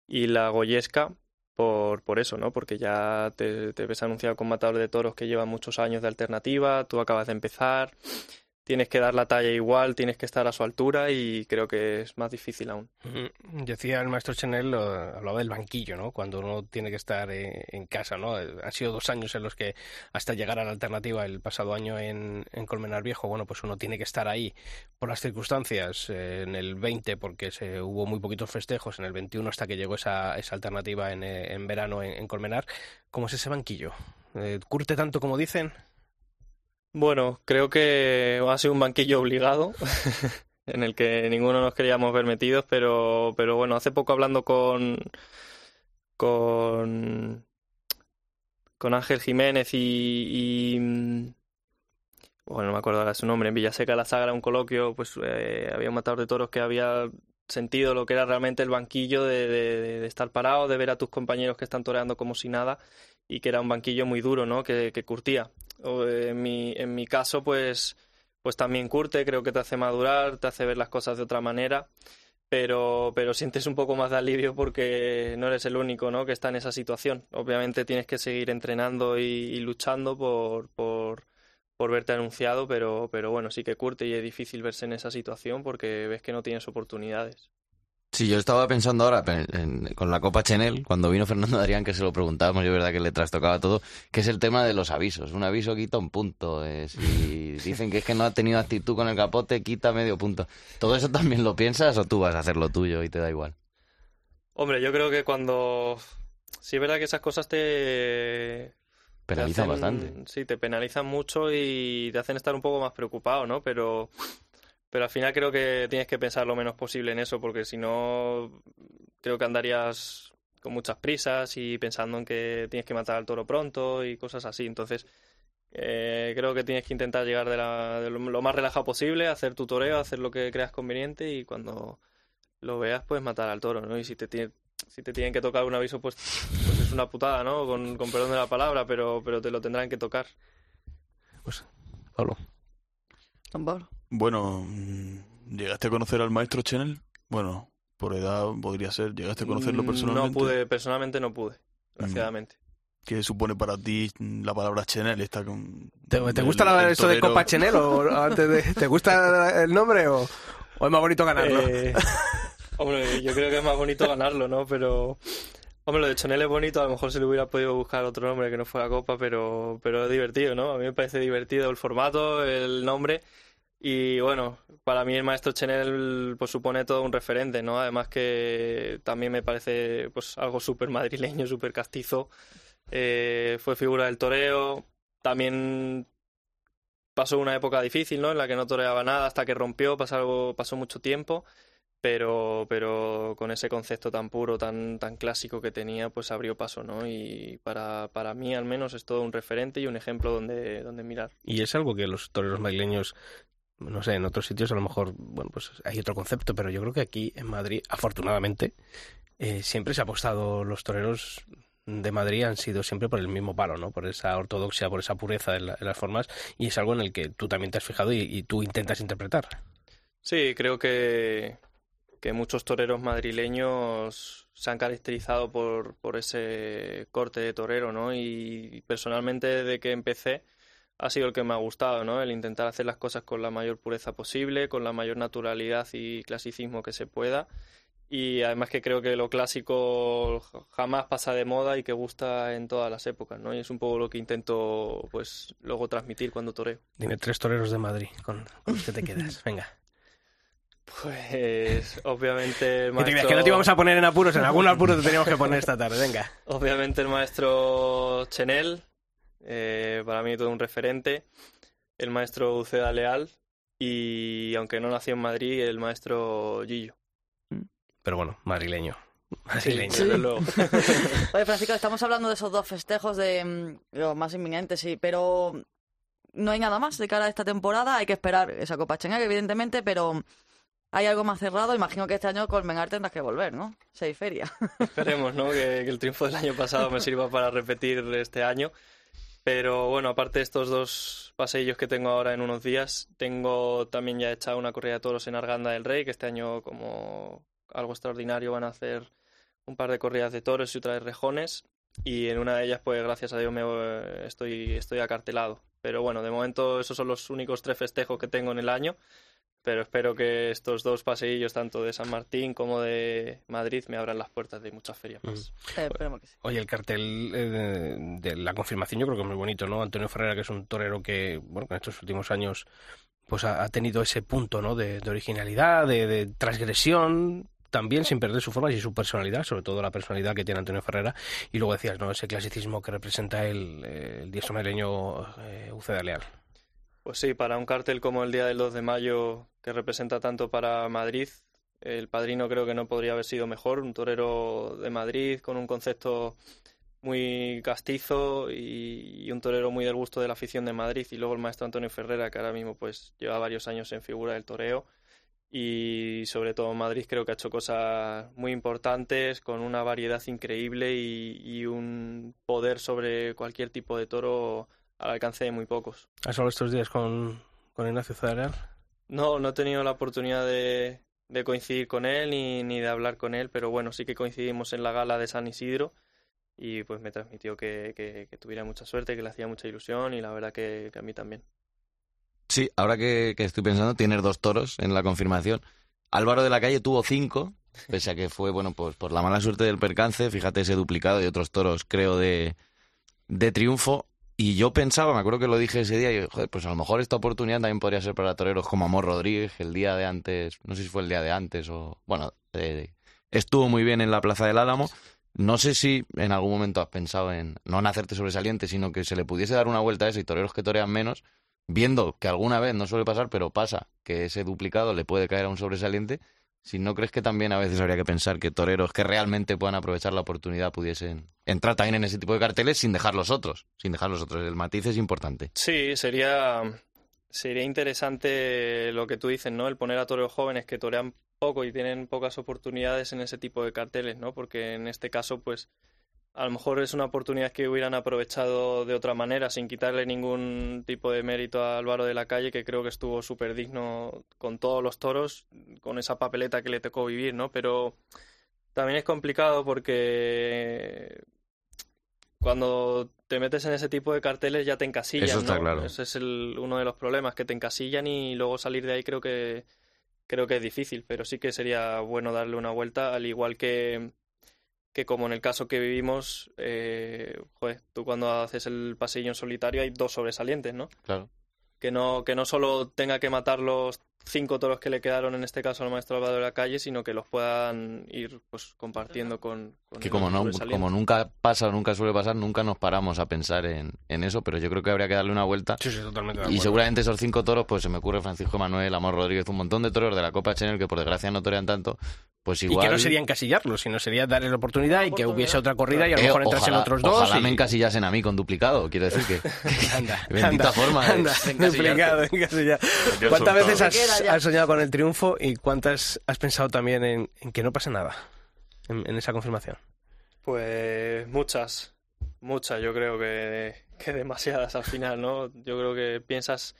y la Goyesca. Por, por eso, ¿no? Porque ya te, te ves anunciado con matador de toros que lleva muchos años de alternativa, tú acabas de empezar, tienes que dar la talla igual, tienes que estar a su altura y creo que es más difícil aún. Decía el maestro Chenel, lo- hablaba del banquillo, ¿no? Cuando uno tiene que estar en casa, ¿no? Eh, Han sido dos años en los que, hasta llegar a la alternativa el pasado año en, en Colmenar Viejo, bueno, pues uno tiene que estar ahí por las circunstancias. eh, en el 20, porque se, hubo muy poquitos festejos, en el 21 hasta que llegó esa, esa alternativa en, eh, en verano en, en Colmenar. ¿Cómo es ese banquillo? ¿Curte tanto como dicen? Bueno, creo que ha sido un banquillo obligado en el que ninguno nos queríamos ver metidos, pero, pero bueno, hace poco hablando con, con, con Ángel Jiménez y, y, mm, bueno, no me acuerdo ahora su nombre, en Villaseca la Sagra, un coloquio, pues eh, había un matador de toros que había sentido lo que era realmente el banquillo de, de- de estar parado, de ver a tus compañeros que están toreando como si nada y que era un banquillo muy duro, ¿no? Que, que curtía. En mi, en mi caso, pues, pues también curte, creo que te hace madurar, te hace ver las cosas de otra manera, pero, pero sientes un poco más de alivio porque no eres el único, ¿no? que está en esa situación. Obviamente tienes que seguir entrenando y, y luchando por, por, por verte anunciado, pero, pero bueno, sí que curte y es difícil verse en esa situación porque ves que no tienes oportunidades. Sí, yo estaba pensando ahora en- en- con la Copa Chenel, cuando vino Fernando Adrián, que se lo preguntábamos, yo verdad que le trastocaba todo, que es el tema de los avisos. Un aviso quita un punto. eh, si dicen que es que no ha tenido actitud con el capote, quita medio punto. ¿Todo eso también lo piensas o tú vas a hacer lo tuyo y te da igual? Hombre, yo creo que cuando... Sí es verdad que esas cosas te... te Penalizan hacen- bastante. Sí, te penalizan mucho y te hacen estar un poco más preocupado, ¿no? Pero, pero al final creo que tienes que pensar lo menos posible en eso, porque si no, creo que andarías con muchas prisas y pensando en que tienes que matar al toro pronto y cosas así. Entonces, eh, creo que tienes que intentar llegar de, la- de lo, lo más relajado posible, hacer tu toreo, hacer lo que creas conveniente y cuando lo veas, pues matar al toro, ¿no? Y si te tiene- si te tienen que tocar un aviso, pues, pues es una putada, ¿no? Con, con perdón de la palabra, pero, pero te lo tendrán que tocar. Pablo. Don Pablo. Bueno, mm, ¿llegaste a conocer al maestro Chenel? Bueno, por edad podría ser. ¿Llegaste a conocerlo Mm, personalmente? No pude, personalmente no pude, desgraciadamente. ¿Qué supone para ti mm, la palabra Chenel? Está con, ¿Te, te el- gusta la- el esto de. Copa Chenel o antes de- ¿Te gusta el nombre o, o es más bonito ganarlo? Eh, hombre, yo creo que es más bonito ganarlo, ¿no? Pero, hombre, lo de Chonel es bonito, a lo mejor se le hubiera podido buscar otro nombre que no fuera Copa, pero, pero es divertido, ¿no? A mí me parece divertido el formato, el nombre. Y bueno, para mí el maestro Chenel pues supone todo un referente, ¿no? Además que también me parece pues algo súper madrileño, súper castizo. Eh, fue figura del toreo. También pasó una época difícil, ¿no? En la que no toreaba nada hasta que rompió, pasó, algo- pasó mucho tiempo. Pero, pero con ese concepto tan puro, tan, tan clásico que tenía, pues abrió paso, ¿no? Y para, para mí al menos es todo un referente y un ejemplo donde, donde mirar. Y es algo que los toreros madrileños, no sé, en otros sitios a lo mejor, bueno, pues hay otro concepto, pero yo creo que aquí en Madrid, afortunadamente, eh, siempre se ha apostado, los toreros de Madrid han sido siempre por el mismo palo, ¿no? Por esa ortodoxia, por esa pureza en, la- las formas, y es algo en el que tú también te has fijado y, y tú intentas interpretar. Sí, creo que, que muchos toreros madrileños se han caracterizado por, por ese corte de torero, ¿no? Y personalmente desde que empecé ha sido el que me ha gustado, ¿no? El intentar hacer las cosas con la mayor pureza posible, con la mayor naturalidad y clasicismo que se pueda. Y además que creo que lo clásico jamás pasa de moda y que gusta en todas las épocas, ¿no? Y es un poco lo que intento, pues, luego transmitir cuando toreo. Dime tres toreros de Madrid con, que te quedas. Venga. Pues, obviamente el Que te maestro... que no te íbamos a poner en apuros, en algún apuro te teníamos que poner esta tarde, venga. Obviamente el maestro Chenel, eh, para mí todo un referente. El maestro Uceda Leal y, aunque no nació en Madrid, el maestro Gillo. Pero bueno, madrileño. Madrileño. Sí, luego. Oye, Francisco, estamos hablando de esos dos festejos de mm, los más inminentes, sí, pero no hay nada más de cara a esta temporada. Hay que esperar esa Copa Chenel, evidentemente, pero hay algo más cerrado. Imagino que este año Colmenar tendrás que volver, ¿no? Seis ferias. Esperemos, ¿no? Que, que el triunfo del año pasado me sirva para repetir este año. Pero bueno, aparte de estos dos paseillos que tengo ahora en unos días, tengo también ya echado una corrida de toros en Arganda del Rey, que este año como algo extraordinario van a hacer un par de corridas de toros y otra de rejones. Y en una de ellas, pues gracias a Dios, me, estoy, estoy acartelado. Pero bueno, de momento esos son los únicos tres festejos que tengo en el año. Pero espero que estos dos paseillos, tanto de San Martín como de Madrid, me abran las puertas de muchas ferias más. Eh, esperemos que sí. Oye, el cartel eh, de, de la confirmación yo creo que es muy bonito, ¿no? Antonio Ferrera, que es un torero que, bueno, en estos últimos años pues ha, ha tenido ese punto, ¿no? De, de originalidad, de, de transgresión, también sin perder su forma y su personalidad, sobre todo la personalidad que tiene Antonio Ferrera. Y luego decías, ¿no? Ese clasicismo que representa el, eh, el dieso madrileño eh, Uceda Leal. Pues sí, para un cartel como el día del 2 de mayo, que representa tanto para Madrid, el padrino creo que no podría haber sido mejor. Un torero de Madrid con un concepto muy castizo y, un torero muy del gusto de la afición de Madrid. Y luego el maestro Antonio Ferrera, que ahora mismo pues lleva varios años en figura del toreo. Y sobre todo Madrid creo que ha hecho cosas muy importantes, con una variedad increíble y un poder sobre cualquier tipo de toro al alcance de muy pocos. ¿Has hablado estos días con, con Ignacio Leal? No, no he tenido la oportunidad de, de coincidir con él ni, ni de hablar con él, pero bueno, sí que coincidimos en la gala de San Isidro y pues me transmitió que, que, que tuviera mucha suerte, que le hacía mucha ilusión y la verdad que, que a mí también. Sí, ahora que, que estoy pensando, tienes dos toros en la confirmación. Álvaro de la Calle tuvo cinco, pese a que fue, bueno, pues por la mala suerte del percance, fíjate ese duplicado y otros toros, creo, de, de triunfo. Y yo pensaba, me acuerdo que lo dije ese día, y joder, pues a lo mejor esta oportunidad también podría ser para toreros como Amor Rodríguez, el día de antes, no sé si fue el día de antes o, bueno, estuvo muy bien en la Plaza del Álamo. No sé si en algún momento has pensado en no en hacerte sobresaliente, sino que se le pudiese dar una vuelta a eso y toreros que torean menos, viendo que alguna vez no suele pasar, pero pasa que ese duplicado le puede caer a un sobresaliente. Si no crees que también a veces habría que pensar que toreros que realmente puedan aprovechar la oportunidad pudiesen entrar también en ese tipo de carteles sin dejar los otros, sin dejar los otros. El matiz es importante. Sí, sería, sería interesante lo que tú dices, ¿no? El poner a toreros jóvenes que torean poco y tienen pocas oportunidades en ese tipo de carteles, ¿no? Porque en este caso, pues, a lo mejor es una oportunidad que hubieran aprovechado de otra manera, sin quitarle ningún tipo de mérito a Álvaro de la Calle, que creo que estuvo súper digno con todos los toros, con esa papeleta que le tocó vivir, ¿no? Pero también es complicado porque cuando te metes en ese tipo de carteles ya te encasillan, Eso está ¿no? claro. Ese es el, uno de los problemas, que te encasillan y luego salir de ahí creo que creo que es difícil, pero sí que sería bueno darle una vuelta, al igual que que como en el caso que vivimos, eh, joder, tú cuando haces el pasillo en solitario hay dos sobresalientes, ¿no? Claro. Que no, que no solo tenga que matar los cinco toros que le quedaron en este caso al maestro Álvaro de la Calle, sino que los puedan ir pues compartiendo con, con Que como, no, como nunca pasa o nunca suele pasar, nunca nos paramos a pensar en, en eso, pero yo creo que habría que darle una vuelta. Sí, sí, totalmente de Y seguramente esos cinco toros, pues se me ocurre Francisco Manuel, Amor Rodríguez, un montón de toros de la Copa Chanel que por desgracia no torean tanto, pues Y igual... que no sería encasillarlo, sino sería darle la oportunidad y que hubiese otra corrida y a lo Eh, mejor entrasen ojalá- otros dos. Ojalá y- me encasillasen a mí con duplicado, quiero decir que... Anda, Bendita anda, forma anda, de duplicado, encasillado. ¿Cuántas veces has, has soñado con el triunfo y cuántas has pensado también en, en que no pase nada en, en esa confirmación? Pues muchas, muchas, yo creo que, que demasiadas al final, ¿no? Yo creo que piensas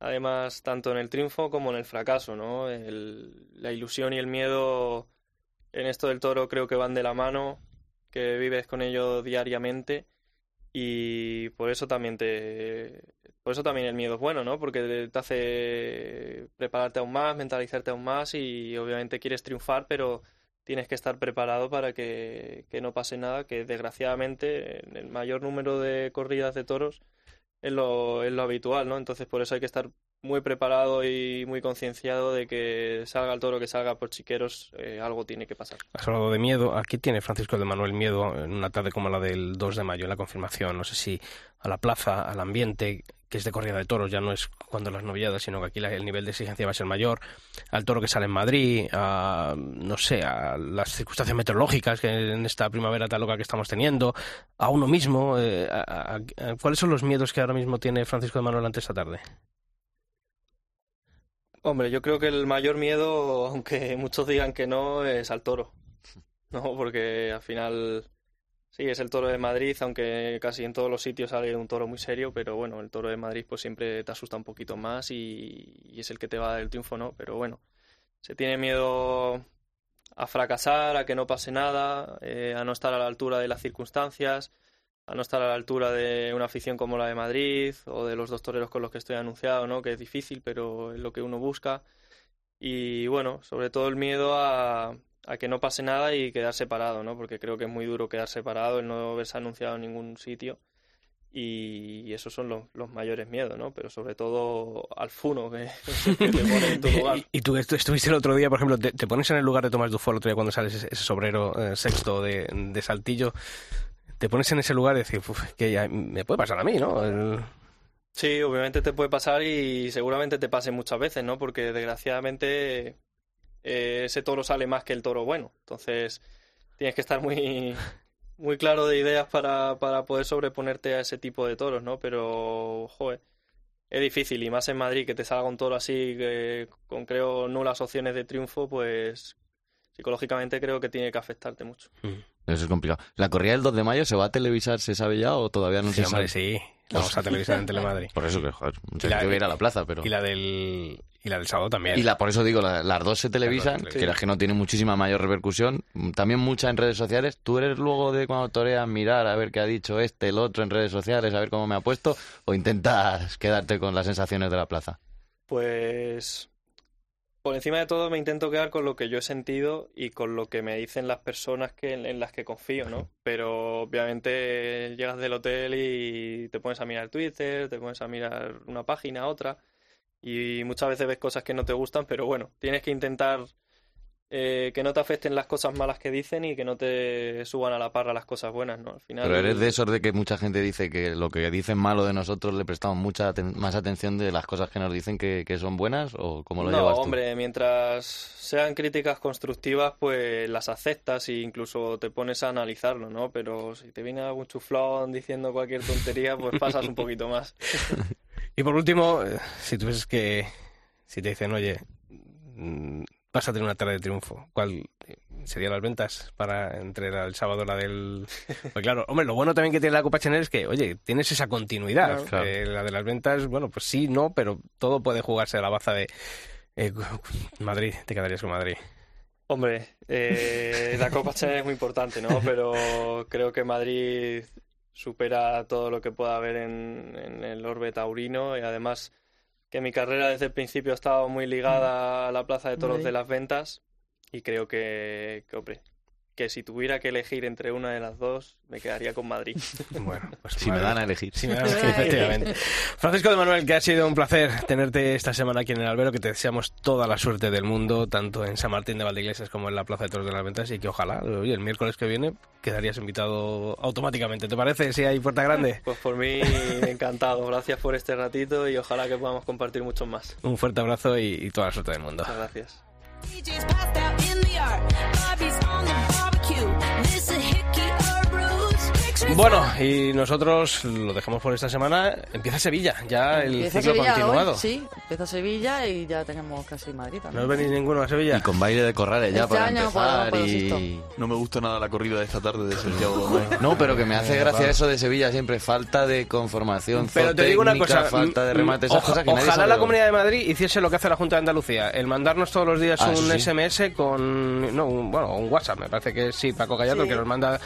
además tanto en el triunfo como en el fracaso, ¿no? El- la ilusión y el miedo en esto del toro creo que van de la mano, que vives con ello diariamente y por eso también te por eso también el miedo es bueno, ¿no? Porque te hace prepararte aún más, mentalizarte aún más y obviamente quieres triunfar, pero tienes que estar preparado para que, que no pase nada, que desgraciadamente en el mayor número de corridas de toros es lo, es lo habitual, ¿no? Entonces por eso hay que estar muy preparado y muy concienciado de que salga el toro que salga por chiqueros, eh, algo tiene que pasar. Has hablado de miedo. Aquí tiene Francisco de Manuel miedo en una tarde como la del 2 de mayo, en la confirmación. No sé si a la plaza, al ambiente, que es de corrida de toros, ya no es cuando las novilladas, sino que aquí el nivel de exigencia va a ser mayor. Al toro que sale en Madrid, a, no sé, a las circunstancias meteorológicas que en esta primavera tan loca que estamos teniendo, a uno mismo. eh, a- a- a- ¿Cuáles son los miedos que ahora mismo tiene Francisco de Manuel ante esta tarde? Hombre, yo creo que el mayor miedo, aunque muchos digan que no, es al toro. No, porque al final sí es el toro de Madrid, aunque casi en todos los sitios sale un toro muy serio, pero bueno, el toro de Madrid pues siempre te asusta un poquito más y, es el que te va a dar el triunfo, ¿no? Pero bueno, se tiene miedo a fracasar, a que no pase nada, eh, a no estar a la altura de las circunstancias. A no estar a la altura de una afición como la de Madrid o de los dos toreros con los que estoy anunciado, ¿no? Que es difícil, pero es lo que uno busca. Y bueno, sobre todo el miedo a, a que no pase nada y quedar separado, ¿no? Porque creo que es muy duro quedar separado, el no haberse anunciado en ningún sitio. Y esos son los, los mayores miedos, ¿no? Pero sobre todo al funo que, que te pone en tu lugar. Y, y tú estu- estuviste el otro día, por ejemplo, te, te pones en el lugar de Tomás Dufo el otro día cuando sales ese, ese sobrero eh, sexto de, de Saltillo, te pones en ese lugar y dices, "Uf, que ya me puede pasar a mí, ¿no? El- Sí, obviamente te puede pasar y seguramente te pase muchas veces, ¿no? Porque desgraciadamente eh, ese toro sale más que el toro bueno. Entonces tienes que estar muy, muy claro de ideas para, para poder sobreponerte a ese tipo de toros, ¿no? Pero, joder, es difícil y más en Madrid que te salga un toro así que con creo nulas opciones de triunfo, pues psicológicamente creo que tiene que afectarte mucho. Eso es complicado. ¿La corrida del 2 de mayo se va a televisar, se sabe ya o todavía no Sí, se hombre, sabe? sí. La vamos a televisar en Telemadrid. Por eso que, joder, la- gente va a ir a la plaza, pero... Y la del, y la del sábado también. Y la, por eso digo, la- las dos se televisan, que es que no tiene muchísima mayor repercusión, también mucha en redes sociales. ¿Tú eres luego de cuando toreas mirar a ver qué ha dicho este, el otro en redes sociales, a ver cómo me ha puesto, o intentas quedarte con las sensaciones de la plaza? Pues por encima de todo me intento quedar con lo que yo he sentido y con lo que me dicen las personas que, en las que confío, ¿no? Pero obviamente llegas del hotel y te pones a mirar Twitter, te pones a mirar una página, otra, y muchas veces ves cosas que no te gustan, pero bueno, tienes que intentar eh, que no te afecten las cosas malas que dicen y que no te suban a la parra las cosas buenas, ¿no? Al final... Pero eres de esos de que mucha gente dice que lo que dicen malo de nosotros le prestamos mucha aten- más atención de las cosas que nos dicen que, que son buenas, o cómo lo no, llevas tú? hombre, mientras sean críticas constructivas, pues las aceptas e incluso te pones a analizarlo, ¿no? Pero si te viene algún chuflón diciendo cualquier tontería, pues pasas un poquito más. Y por último, eh, si tuvieses que. Si te dicen, oye, mm, vas a tener una tarde de triunfo, ¿cuál serían las ventas para entre la- el sábado y la del. Pues claro, hombre, lo bueno también que tiene la Copa Chanel es que, oye, tienes esa continuidad. Claro. Eh, la de las ventas, bueno, pues sí, no, pero todo puede jugarse a la baza de. eh, Madrid, te quedarías con Madrid. Hombre, eh, la Copa Chanel es muy importante, ¿no? Pero creo que Madrid supera todo lo que pueda haber en, en el orbe taurino y además que mi carrera desde el principio ha estado muy ligada a la Plaza de Toros de las Ventas y creo que, que, que si tuviera que elegir entre una de las dos, me quedaría con Madrid. Bueno, pues Si me dan a elegir. Sí, me dan a elegir, efectivamente. Francisco de Manuel, que ha sido un placer tenerte esta semana aquí en el Albero, que te deseamos toda la suerte del mundo, tanto en San Martín de Valdeiglesias como en la Plaza de Toros de las Ventas, y que ojalá, oye, el miércoles que viene quedarías invitado automáticamente. ¿Te parece? Si hay puerta grande. Pues por mí, encantado. Gracias por este ratito y ojalá que podamos compartir muchos más. Un fuerte abrazo y, y toda la suerte del mundo. Muchas gracias. Bueno, y nosotros lo dejamos por esta semana. Empieza Sevilla, ya el Empieza ciclo Sevilla continuado. hoy, sí, empieza Sevilla y ya tenemos casi Madrid No también. os venís ninguno a Sevilla. Y con baile de corrales ya Este para empezar podemos, y... No me gusta nada la corrida de esta tarde de Santiago. No, pero que me hace Eh, gracia eso de Sevilla siempre, falta de conformación, Pero te digo una cosa, falta de mm, remate, esas oja- cosas que nadie ojalá sabe la Comunidad de Madrid hiciese lo que hace la Junta de Andalucía, el mandarnos todos los días Ah, un sí. SMS con, no, un, bueno, un WhatsApp, me parece que sí, Paco Gallardo, Sí. que nos manda eh,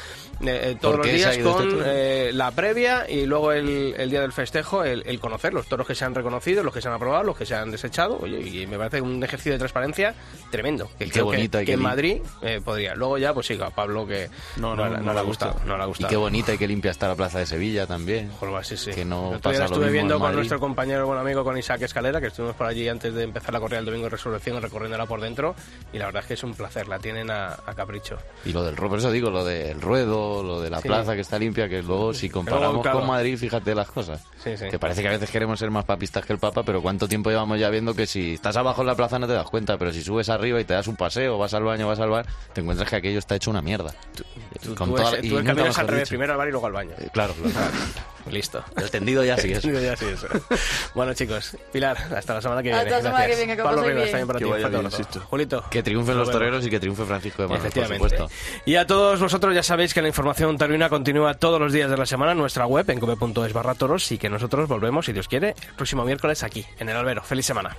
eh, todos ¿Por los días con este eh, la previa y luego el, el día del festejo, el, el conocer los toros que se han reconocido, los que se han aprobado, los que se han desechado, oye, y me parece un ejercicio de transparencia tremendo, que Y qué creo que- bonita y que, qué en Madrid eh, podría. Luego ya, pues siga, a Pablo que No, no, no, le- no no le me ha gustado, gusta. no le ha Y gustado. qué bonita y qué limpia está la plaza de Sevilla también. Sí, sí. Que no día pasa lo estuve mismo viendo en con Madrid. nuestro compañero, buen amigo, con Isaac Escalera, que estuvimos por allí antes de empezar la corrida del domingo de Resurrección, recorriéndola por dentro, y la verdad es que es un placer, la tienen a, a capricho. Y lo del ruedo, por eso digo, lo del ruedo, lo de la Sí. plaza que está limpia, que luego si comparamos claro. con Madrid, fíjate las cosas. Sí, sí. Que parece que a veces queremos ser más papistas que el Papa, pero cuánto tiempo llevamos ya viendo que si estás abajo en la plaza no te das cuenta, pero si subes arriba y te das un paseo, vas al baño, vas al bar, te encuentras que aquello está hecho una mierda. Tú, Con tú toda- es, y tú el al revés, primero al bar y luego al baño. Eh, Claro, claro. Listo. El tendido ya sí es. Ya sí es. bueno, chicos, Pilar, hasta la semana que Hasta viene. la semana que viene, que Pablo Rivas bien. también para Que ti. vaya fuerte bien, abrazo. insisto. Julito. Que triunfen los toreros y que triunfe Francisco de Manuel, por supuesto. Y a todos vosotros ya sabéis que la información taurina continúa todos los días de la semana en nuestra web en cope.es barra toros y que nosotros volvemos, si Dios quiere, el próximo miércoles aquí, en el Albero. ¡Feliz semana!